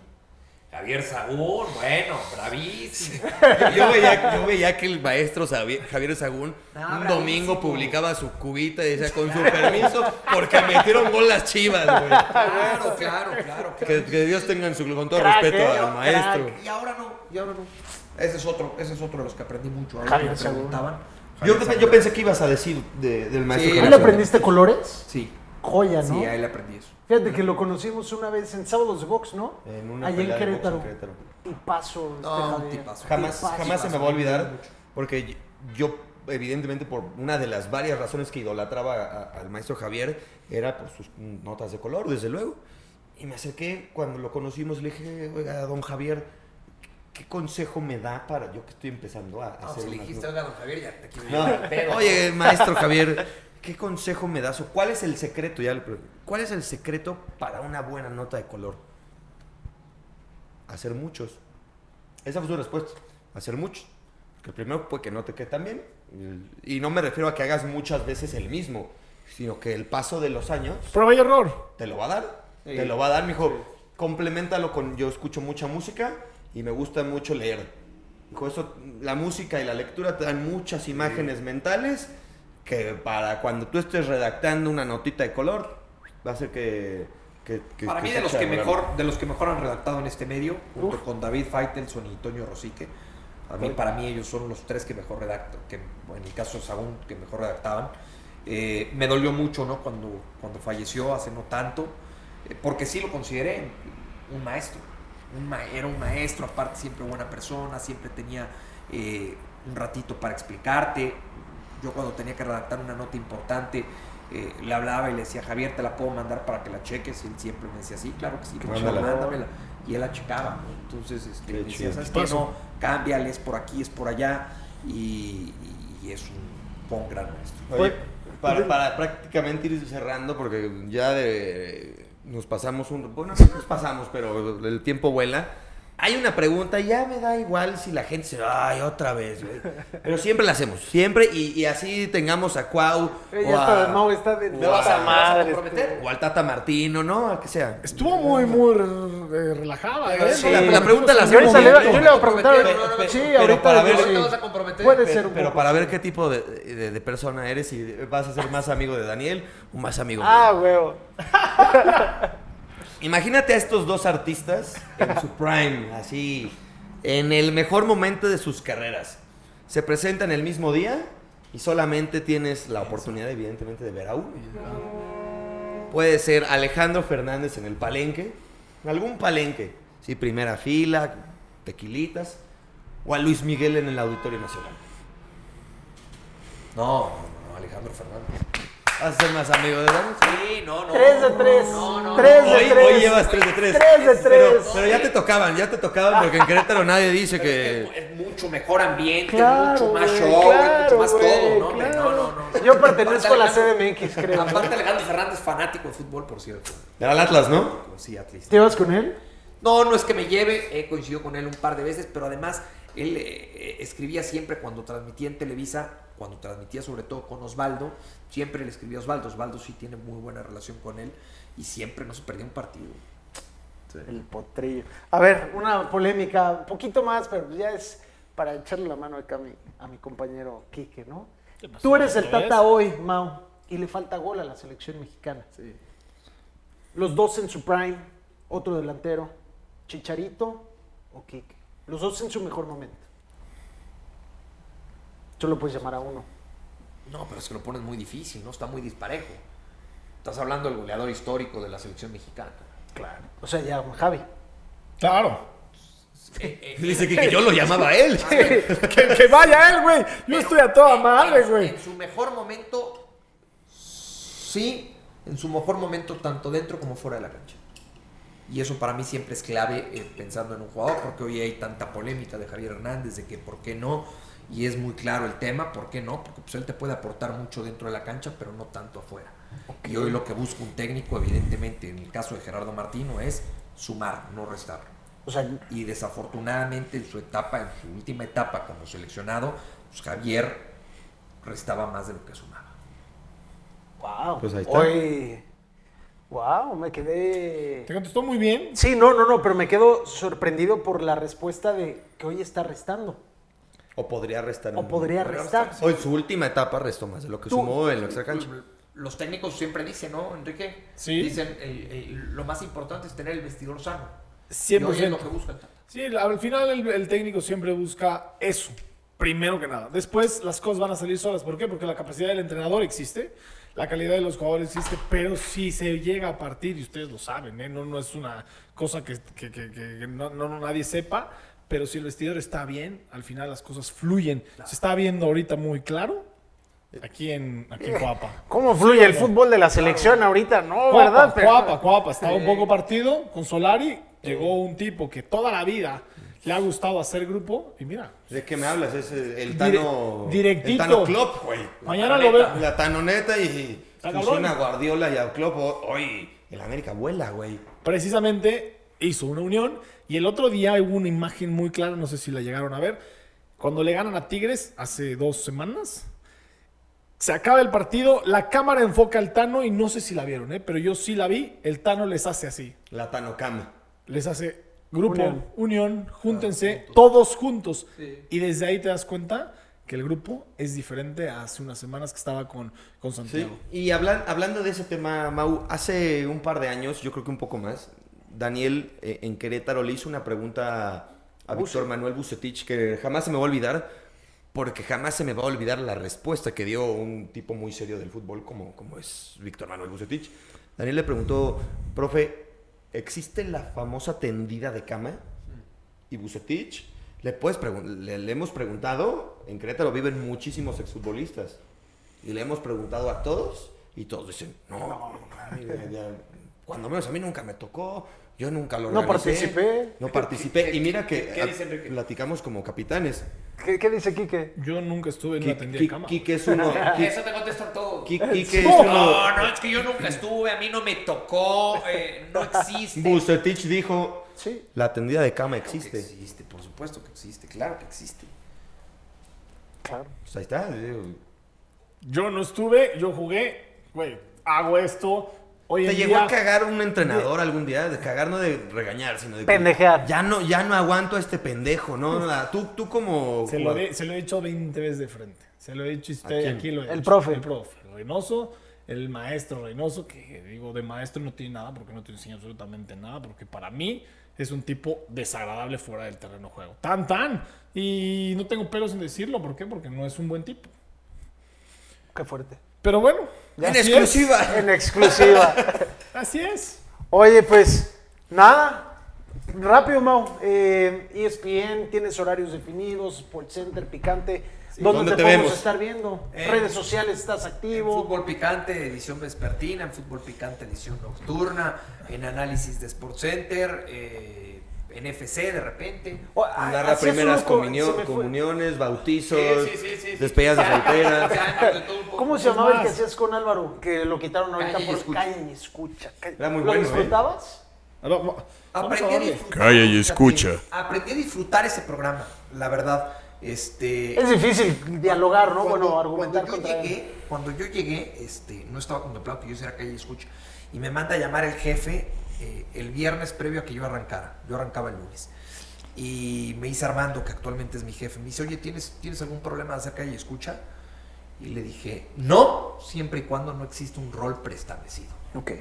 Javier Sagún, bueno, bravísimo. Yo veía, yo veía que el maestro Javier, Javier Sagún No, un bravísimo. domingo publicaba su cubita y decía con su permiso porque metieron gol las chivas, güey. Claro, claro, claro. Que, que Dios tenga en su gloria, con todo Crack, respeto eh, al maestro. Y ahora no, y ahora no. Ese es otro, ese es otro de los que aprendí mucho. Ahora Javier me Sagún. preguntaban. Yo, yo pensé que ibas a decir de- del maestro Sí. ¿Ahí le aprendiste colores? Sí, Joya, ¿no? sí, ahí le aprendí eso. Fíjate que lo conocimos una vez en Sábados de Box, ¿no? En una pelea en Querétaro. Tipazo, este No, Javier. tipazo. Jamás, Tipazo. jamás se me va a Tipazo, olvidar porque yo, evidentemente, por una de las varias razones que idolatraba a- al maestro Javier, era por sus notas de color, desde luego. Y me acerqué cuando lo conocimos, le dije, oiga, don Javier, ¿qué consejo me da para yo que estoy empezando a No, hacer si le dijiste, notas?" oiga, don Javier, ya te quiero No. Oye, maestro Javier, ¿qué consejo me das o cuál es el secreto? Ya ¿Cuál es el secreto para una buena nota de color? Hacer muchos. Esa fue su respuesta. Hacer muchos. Que primero puede que no te quede tan bien. Y no me refiero a que hagas muchas veces el mismo, sino que el paso de los años Prueba y error. te lo va a dar. Sí. Te lo va a dar, mijo. Complementalo con. Yo escucho mucha música y me gusta mucho leer. Con eso, la música y la lectura te dan muchas imágenes mentales que para cuando tú estés redactando una notita de color, va a ser que. que- que- Para que mí de los que mejor, de los que mejor han redactado en este medio, junto con David Faitelson y Toño Rosique. A mí, para mí ellos son los tres que mejor redactan, que en el caso de Sagún, que mejor redactaban. Eh, me dolió mucho, ¿no? Cuando, cuando falleció hace no tanto, eh, porque sí lo consideré un maestro. Un ma- era un maestro, aparte siempre buena persona, siempre tenía eh, un ratito para explicarte. Yo cuando tenía que redactar una nota importante, eh, le hablaba y le decía, Javier, te la puedo mandar para que la cheques. Y él siempre me decía, sí, claro que sí, Mándala. mándamela. Y él la checaba. ¿no? Entonces, este, me decía. ¿sabes qué? No, cámbiale, es por aquí, es por allá. Y, y es un, un gran maestro. Oye, Oye, para, para prácticamente ir cerrando, porque ya de, nos pasamos un... Bueno, no nos pasamos, pero el tiempo vuela. Hay una pregunta, y ya me da igual si la gente se... Ay, otra vez, güey. Pero siempre la hacemos, siempre, y, y así tengamos a Cuau, Eh, o, ya está, a, Mau está de ¿Me vas a- madre. comprometer? este. o al Tata Martino, ¿no? Al que sea. Estuvo muy, muy eh, relajada, ¿eh? Sí, la- la pregunta la Yo hacemos le, bien, yo ¿no? le voy a preguntar. Pero- pero- sí, pero ahorita para yo ver- sí. ¿No te vas a comprometer? Puede Pero, ser un pero poco. para ver qué tipo de, de- de persona eres, si vas a ser más amigo de Daniel o más amigo. Ah, huevo. Imagínate a estos dos artistas en su prime, así, en el mejor momento de sus carreras. Se presentan el mismo día y solamente tienes la oportunidad, evidentemente, de ver a uno. Puede ser Alejandro Fernández en el palenque, algún palenque, sí, primera fila, tequilitas, o a Luis Miguel en el Auditorio Nacional. No, no, no, Alejandro Fernández. ¿Vas a ser más amigo de Dani? Sí, no, no. 3 de 3. No, no, 3 de Hoy, 3. hoy llevas 3 de 3. 3 de 3. Pero, pero ya te tocaban, ya te tocaban porque en Querétaro nadie dice que... Es mucho mejor ambiente, Claro, mucho más show, claro, mucho más güey, todo, ¿no? claro. No, no, no. Yo pertenezco a la CDMX, creo. Aparte, Alejandro Fernández, fanático de fútbol, por cierto. Era el Atlas, ¿no? Sí, atlista. ¿Te vas con él? No, no es que me lleve, he coincidido con él un par de veces, pero además él eh, escribía siempre cuando transmitía en Televisa, cuando transmitía sobre todo con Osvaldo, siempre le escribía a Osvaldo. Osvaldo sí tiene muy buena relación con él y siempre no se perdía un partido. El potrillo. A ver, una polémica, un poquito más, pero ya es para echarle la mano acá a mi, a mi compañero Quique, ¿no? Tú eres el ¿Otra tata hoy, Mau, y le falta gol a la selección mexicana. Los dos en su prime, otro delantero, Chicharito o Quique. Los dos en su mejor momento. Solo puedes llamar a uno. No, pero es que lo pones muy difícil, ¿no? Está muy disparejo. Estás hablando del goleador histórico de la selección mexicana. Claro. O sea, ya Javi. Claro. Eh, eh, Dice que, que yo lo llamaba a él. que, que vaya él, güey. Yo Pero estoy a toda madre, güey. En su mejor momento, sí, en su mejor momento, tanto dentro como fuera de la cancha. Y eso para mí siempre es clave eh, pensando en un jugador, porque hoy hay tanta polémica de Javier Hernández de que por qué no, y es muy claro el tema, por qué no, porque pues él te puede aportar mucho dentro de la cancha, pero no tanto afuera. Y hoy lo que busca un técnico, evidentemente, en el caso de Gerardo Martino, es sumar, no restar. O sea, Y desafortunadamente en su etapa, en su última etapa como seleccionado, pues Javier restaba más de lo que sumaba. wow. Pues ahí está. Hoy, wow, me quedé... Te contestó muy bien. Sí, no, no, no, pero me quedo sorprendido por la respuesta de que hoy está restando. O podría restar. O un- podría restar. Hoy su última etapa restó más de lo que Tú- sumó en la extra cancha. Los técnicos siempre dicen, ¿no, Enrique? Sí. Dicen, el- el- lo más importante es tener el vestidor sano. 100%. Y hoy es lo que buscan. Sí, al final el, el técnico siempre busca eso, primero que nada. Después las cosas van a salir solas. ¿Por qué? Porque la capacidad del entrenador existe, la calidad de los jugadores existe, pero si se llega a partir, y ustedes lo saben, ¿eh? no, no es una cosa que, que- que- que no, no- nadie sepa, pero si el vestidor está bien, al final las cosas fluyen. Se está viendo ahorita muy claro aquí en, aquí en Coapa. ¿Cómo fluye el fútbol de la selección ahorita? No, Cuapa, ¿verdad? Pero- Cuapa, Cuapa. Estaba un poco partido con Solari. Llegó un tipo que toda la vida le ha gustado hacer grupo. Y mira, ¿De qué me hablas? Es el Tano. directito. El Tano Klopp, güey. mañana lo veo. La Tanoneta y fusiona a. Guardiola y a Klopp. Hoy el América vuela, güey. Precisamente hizo una unión. Y el otro día hubo una imagen muy clara, no sé si la llegaron a ver. Cuando le ganan a Tigres hace dos semanas. Se acaba el partido, la cámara enfoca al Tano y no sé si la vieron, ¿eh? pero yo sí la vi. El Tano les hace así. La Tanocama. les hace grupo, Unión. unión, júntense, todos juntos. Y desde ahí te das cuenta que el grupo es diferente a hace unas semanas que estaba con, con Sí. Santiago. Y hablan- hablando de ese tema, Mau, hace un par de años, yo creo que un poco más, Daniel eh, en Querétaro le hizo una pregunta a Víctor Manuel Bucetich que jamás se me va a olvidar, porque jamás se me va a olvidar la respuesta que dio un tipo muy serio del fútbol como, como es Víctor Manuel Bucetich. Daniel le preguntó, profe, ¿existe la famosa tendida de cama? Y Bucetich, le, puedes le, hemos preguntado, en Querétaro viven muchísimos exfutbolistas, y le hemos preguntado a todos, y todos dicen, no, ya, cuando menos a mí nunca me tocó, yo nunca lo No organicé, participé. No participé, y mira que qué dice Enrique? platicamos como capitanes. ¿Qué, qué dice Quique? Yo nunca estuve en una tendida de cama. Quique es uno... Eso te contestan todo. Qui- Quique es No. uno... No, no, es que yo nunca estuve, a mí no me tocó, eh, no existe. Bucetich dijo, Sí. la tendida de cama Claro existe. existe, por supuesto que existe, claro que existe. Claro. Pues ahí está. Yo no estuve, yo jugué, güey, hago esto. Hoy ¿Te llegó día, a cagar un entrenador algún día? De cagar no de regañar, sino de... Pendejear. Ya no, ya no aguanto a este pendejo, ¿no? Nada, Tú, tú como... se lo, he, se lo he dicho 20 veces de frente. Se lo he dicho y usted aquí lo he El profe. El profe. Reynoso, el maestro Reynoso, que digo de maestro no tiene nada porque no te enseña absolutamente nada, porque para mí es un tipo desagradable fuera del terreno de juego. Tan, tan. Y no tengo pelos en decirlo. ¿Por qué? Porque no es un buen tipo. Qué fuerte. Pero bueno, En así exclusiva. En exclusiva. Así es. Oye, pues nada. Rápido, Mau. Eh, ESPN, tienes horarios definidos, Sport Center, picante. ¿Dónde, ¿Dónde te, te podemos vemos? estar viendo? En- Redes sociales, estás En activo. Fútbol Picante, edición vespertina, en Fútbol Picante, edición nocturna, en análisis de Sport Center, eh, en FC de repente. O- ah, Narra hacías primeras comuniones, bautizos, Sí, sí, sí, sí, sí. despedidas de solteras. ¿Cómo se llamaba el que hacías con Álvaro? Que lo quitaron ahorita por escucha. Calla y escucha. Calla. Era muy ¿Lo bueno, ¿eh? disfrutabas? Aprendí a disfrutar. Calla y escucha. Aprendí a disfrutar ese programa, la verdad. Este, Es difícil dialogar, ¿no? bueno, argumentar cuando yo contra él. llegué, cuando yo llegué, este, no estaba contemplado que yo hiciera calle y escucha. Y me manda a llamar el jefe eh, el viernes previo a que yo arrancara. Yo arrancaba el lunes. Y me dice Armando, que actualmente es mi jefe, me dice, oye, ¿tienes, ¿tienes algún problema de hacer calle y escucha? Y le dije, no, siempre y cuando no existe un rol preestablecido. Ok.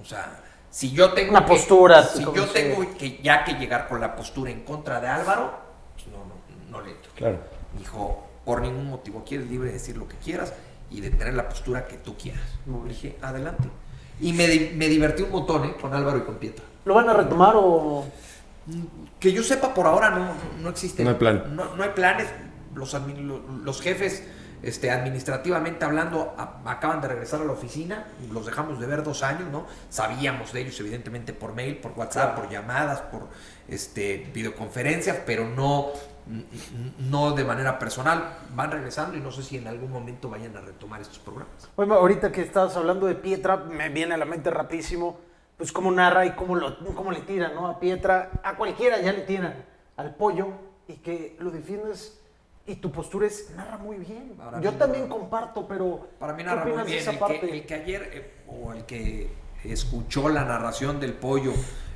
O sea, si yo tengo Una que- postura, si yo tengo que ya que llegar con la postura en contra de Álvaro, pues no, no, no le entro. Claro. Dijo, por ningún motivo, quieres libre de decir lo que quieras y de tener la postura que tú quieras. Bien. Dije, adelante. Y me, di- me divertí un montón ¿eh? con Álvaro y con Pietra. ¿Lo van a retomar o...? Que yo sepa, por ahora no, no existe. No hay plan. No, no hay planes. Los, los jefes, este, administrativamente hablando, a- acaban de regresar a la oficina. Los dejamos de ver dos años, ¿no? Sabíamos de ellos, evidentemente, por mail, por WhatsApp, por llamadas, por este, videoconferencias, pero no, no de manera personal. Van regresando y no sé si en algún momento vayan a retomar estos programas. Bueno, ahorita que estabas hablando de Pietra, me viene a la mente rapidísimo, pues cómo narra y cómo, lo, cómo le tiran, ¿no? A Pietra, a cualquiera ya le tiran, al pollo, y que lo defiendes y tu postura es, narra muy bien. Para Yo también narra- comparto, pero Para mí ¿qué narra muy opinas de bien. esa El parte? que, el que ayer, eh, o el que escuchó la narración del pollo.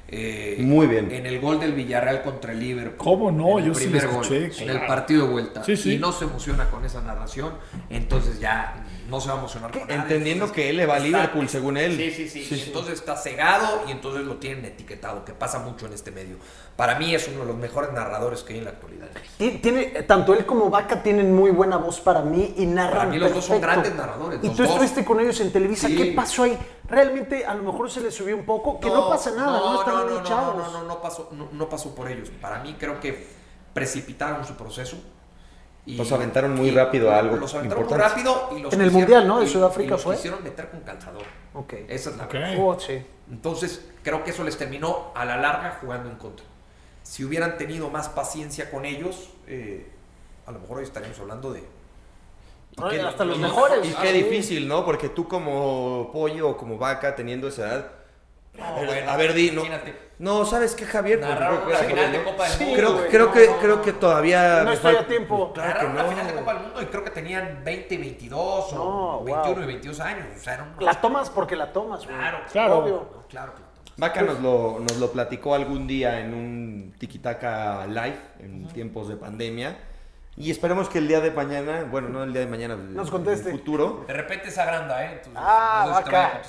Eh, Muy bien. En el gol del Villarreal contra el Liverpool. ¿Cómo no? en el Yo sí lo primer gol, escuché, En el claro. partido de vuelta. Sí, sí. Y no se emociona con esa narración. Entonces ya no se va a emocionar con. Entendiendo Entonces, que él le va a Liverpool, según él. Sí, sí, sí. Sí, Y sí. Entonces está cegado y entonces lo tienen etiquetado, que pasa mucho en este medio. Para mí es uno de los mejores narradores que hay en la actualidad. Ti- Tiene, tanto él como Vaca tienen muy buena voz para mí y narran Para mí los dos son grandes narradores, Y tú dos. estuviste con ellos en Televisa, Sí. ¿qué pasó ahí? Realmente a lo mejor se les subió un poco, que no, pasa nada, no, están no, muy no. No, no, no, no pasó, no, no pasó por ellos. Para mí creo que precipitaron su proceso. Y, Los aventaron muy y rápido a algo Los aventaron muy rápido y los En el Mundial, ¿no? De Sudáfrica y los fue. quisieron meter con calzador. Ok. Esa es la Ok. verdad. Oh, sí. Entonces, creo que eso les terminó a la larga jugando en contra. Si hubieran tenido más paciencia con ellos, eh, a lo mejor hoy estaríamos hablando de. No, qué- hasta los mejores. Y Ah, qué sí. difícil, ¿no? Porque tú como pollo o como vaca teniendo esa edad. A ver, bueno, a ver, di, no. imagínate. No, ¿sabes qué, Javier? Pues, Narraron creo- final de ¿no? Copa del Sí, Mundo. Creo, creo no, que, no, creo no. que todavía. No estoy a tiempo. Claro que no. final de Copa del Mundo y creo que tenían 20, 22 o No, 21 wow. y 22 años. O sea, eran unos- La tomas porque la tomas, güey. Claro, Claro. Obvio. Claro que Vaca nos lo, nos lo platicó algún día en un Tikitaka Live en tiempos de pandemia. Y esperemos que el día de mañana, bueno, no el día de mañana, Nos conteste. el futuro. De repente se agranda, ¿eh? Entonces, Ah, no sé si te vaca.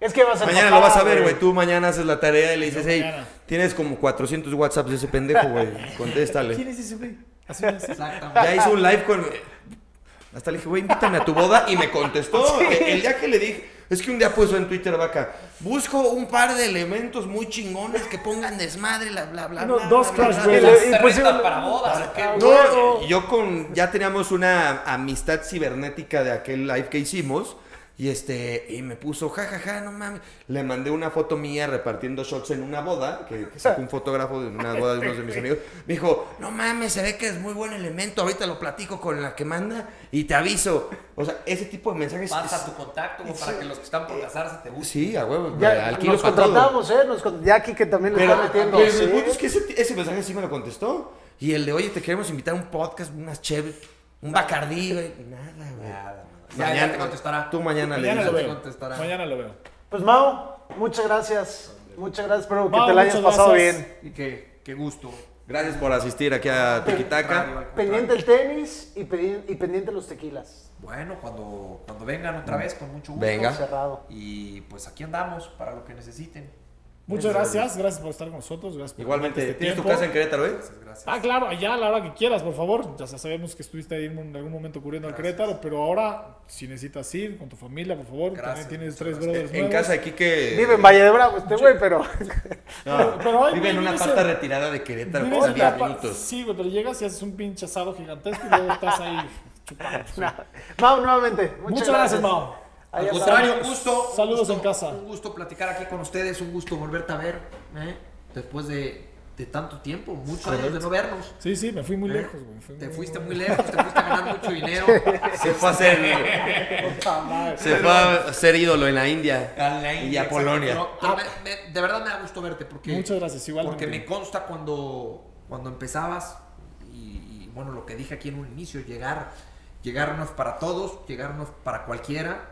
Es que vas a Mañana lo vas a ver, güey. Tú mañana haces la tarea y le dices, hey, mañana. tienes como 400 WhatsApps de ese pendejo, güey. Contéstale. ¿Quién es ese güey? Exactamente. Ya hizo un live con. Hasta le dije, güey, invítame a tu boda. Y me contestó. El, el día que le dije, es que un día puso en Twitter, vaca, busco un par de elementos muy chingones que pongan desmadre, bla, bla, bla. No, bla, dos bla, bla, bla". Y Brothers. le- y ¿Se pues, para bodas o qué? Ah, No, yo con. Ya teníamos una amistad cibernética de aquel live que hicimos. Y este, y me puso, jajaja, no mames. Le mandé una foto mía repartiendo shots en una boda, que, que sacó un fotógrafo de una boda de unos de mis amigos. Me dijo, no mames, se ve que es muy buen elemento. Ahorita lo platico con la que manda y te aviso. O sea, ese tipo de mensajes. Pasa es- tu contacto como para que los que están por casarse te busquen. Sí, a huevo. Ya alquilo nos todo. contratamos, ¿eh? Nos ya aquí que también le Pero, está metiendo. pero sí. el punto es que ese, ese mensaje sí me lo contestó. Y el de, oye, te queremos invitar a un podcast, unas chéves, un bacardí, güey. Nada, güey. Nada, Ya, ya te contestará. Tú mañana, le Mañana lo veo. contestará. Mañana lo veo. Pues Mau, muchas gracias. Muchas gracias. Espero que te la hayas pasado gracias. bien. Y qué, qué gusto. Gracias por asistir aquí a Tikitaka. Pendiente el tenis y, pedi- y pendiente los tequilas. Bueno, cuando, cuando vengan otra vez, con mucho gusto. Venga. Cerrado. Y pues aquí andamos para lo que necesiten. Muchas gracias, gracias por estar con nosotros. Gracias por Igualmente, este ¿tienes tu casa en Querétaro, eh? Ah, claro, allá a la hora que quieras, por favor. Ya sabemos que estuviste ahí en algún momento cubriendo al Querétaro, pero ahora, si necesitas ir con tu familia, por favor, Gracias, también tienes tres brothers En casa de Quique. Vive en Valle de Bravo este güey, pero... No, pero hay- vive en una parte retirada de Querétaro, en 10 la pa- minutos. Sí, güey, pero llegas y haces un pinche asado gigantesco y luego estás ahí chupando. Mau, nuevamente. Muchas, Muchas gracias, Mao. Al contrario, un gusto. Saludos gusto, en casa. Un gusto platicar aquí con ustedes, un gusto volverte a ver, ¿eh? después de, de tanto tiempo, muchos años de no vernos. Sí, sí, me fui muy lejos, güey. fui Te muy- fuiste muy lejos, te fuiste a ganar mucho dinero. Se fue a hacer. Puta madre. Se fue a ser ídolo en la India. A la Y India, a Polonia. Pero- pero me- me- de verdad me da gusto verte porque, Muchas gracias, igualmente. porque me consta cuando, cuando empezabas y, y, bueno, lo que dije aquí en un inicio, llegar, llegar no es para todos, llegar no es para cualquiera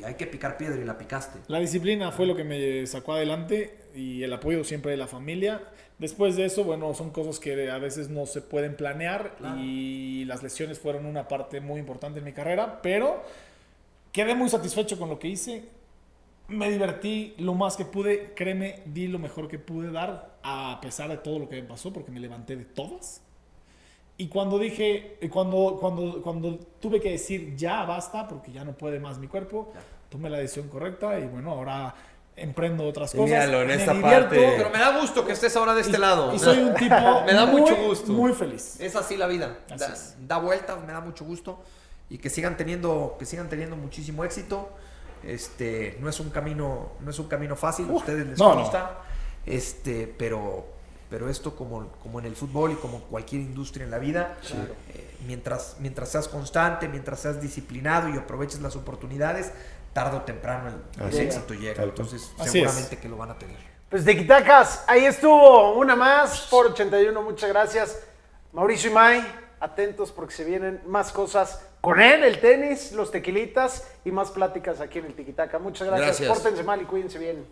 y, hay que picar piedra y la picaste. La disciplina fue lo que me sacó adelante y el apoyo siempre de la familia. Después de eso, bueno, son cosas que a veces no se pueden planear y las lesiones fueron una parte muy importante en mi carrera, pero quedé muy satisfecho con lo que hice. Me divertí lo más que pude, créeme, di lo mejor que pude dar a pesar de todo lo que me pasó porque me levanté de todas. Y cuando dije, y cuando, cuando, cuando tuve que decir ya basta, porque ya no puede más mi cuerpo, tomé la decisión correcta y bueno, ahora emprendo otras cosas. míralo, en me esta divierto parte- Pero me da gusto que estés ahora de este y- lado. Y soy un tipo Me da muy, mucho gusto. muy feliz. Es así la vida. Así Da, da vueltas, me da mucho gusto. Y que sigan teniendo, que sigan teniendo muchísimo éxito. Este, no es un camino, no es un camino fácil, a ustedes les no, no. consta. Este, pero, pero esto como, como en el fútbol y como cualquier industria en la vida, eh, mientras, mientras seas constante, mientras seas disciplinado y aproveches las oportunidades, tarde o temprano el, el es. éxito llega. Entonces, Así seguramente que lo van a tener. Pues de Quitacas, ahí estuvo una más por 81, muchas gracias. Mauricio y May, atentos porque se vienen más cosas con él, el tenis, los tequilitas y más pláticas aquí en el Tiquitaca. Muchas gracias, Gracias. pórtense mal y cuídense bien.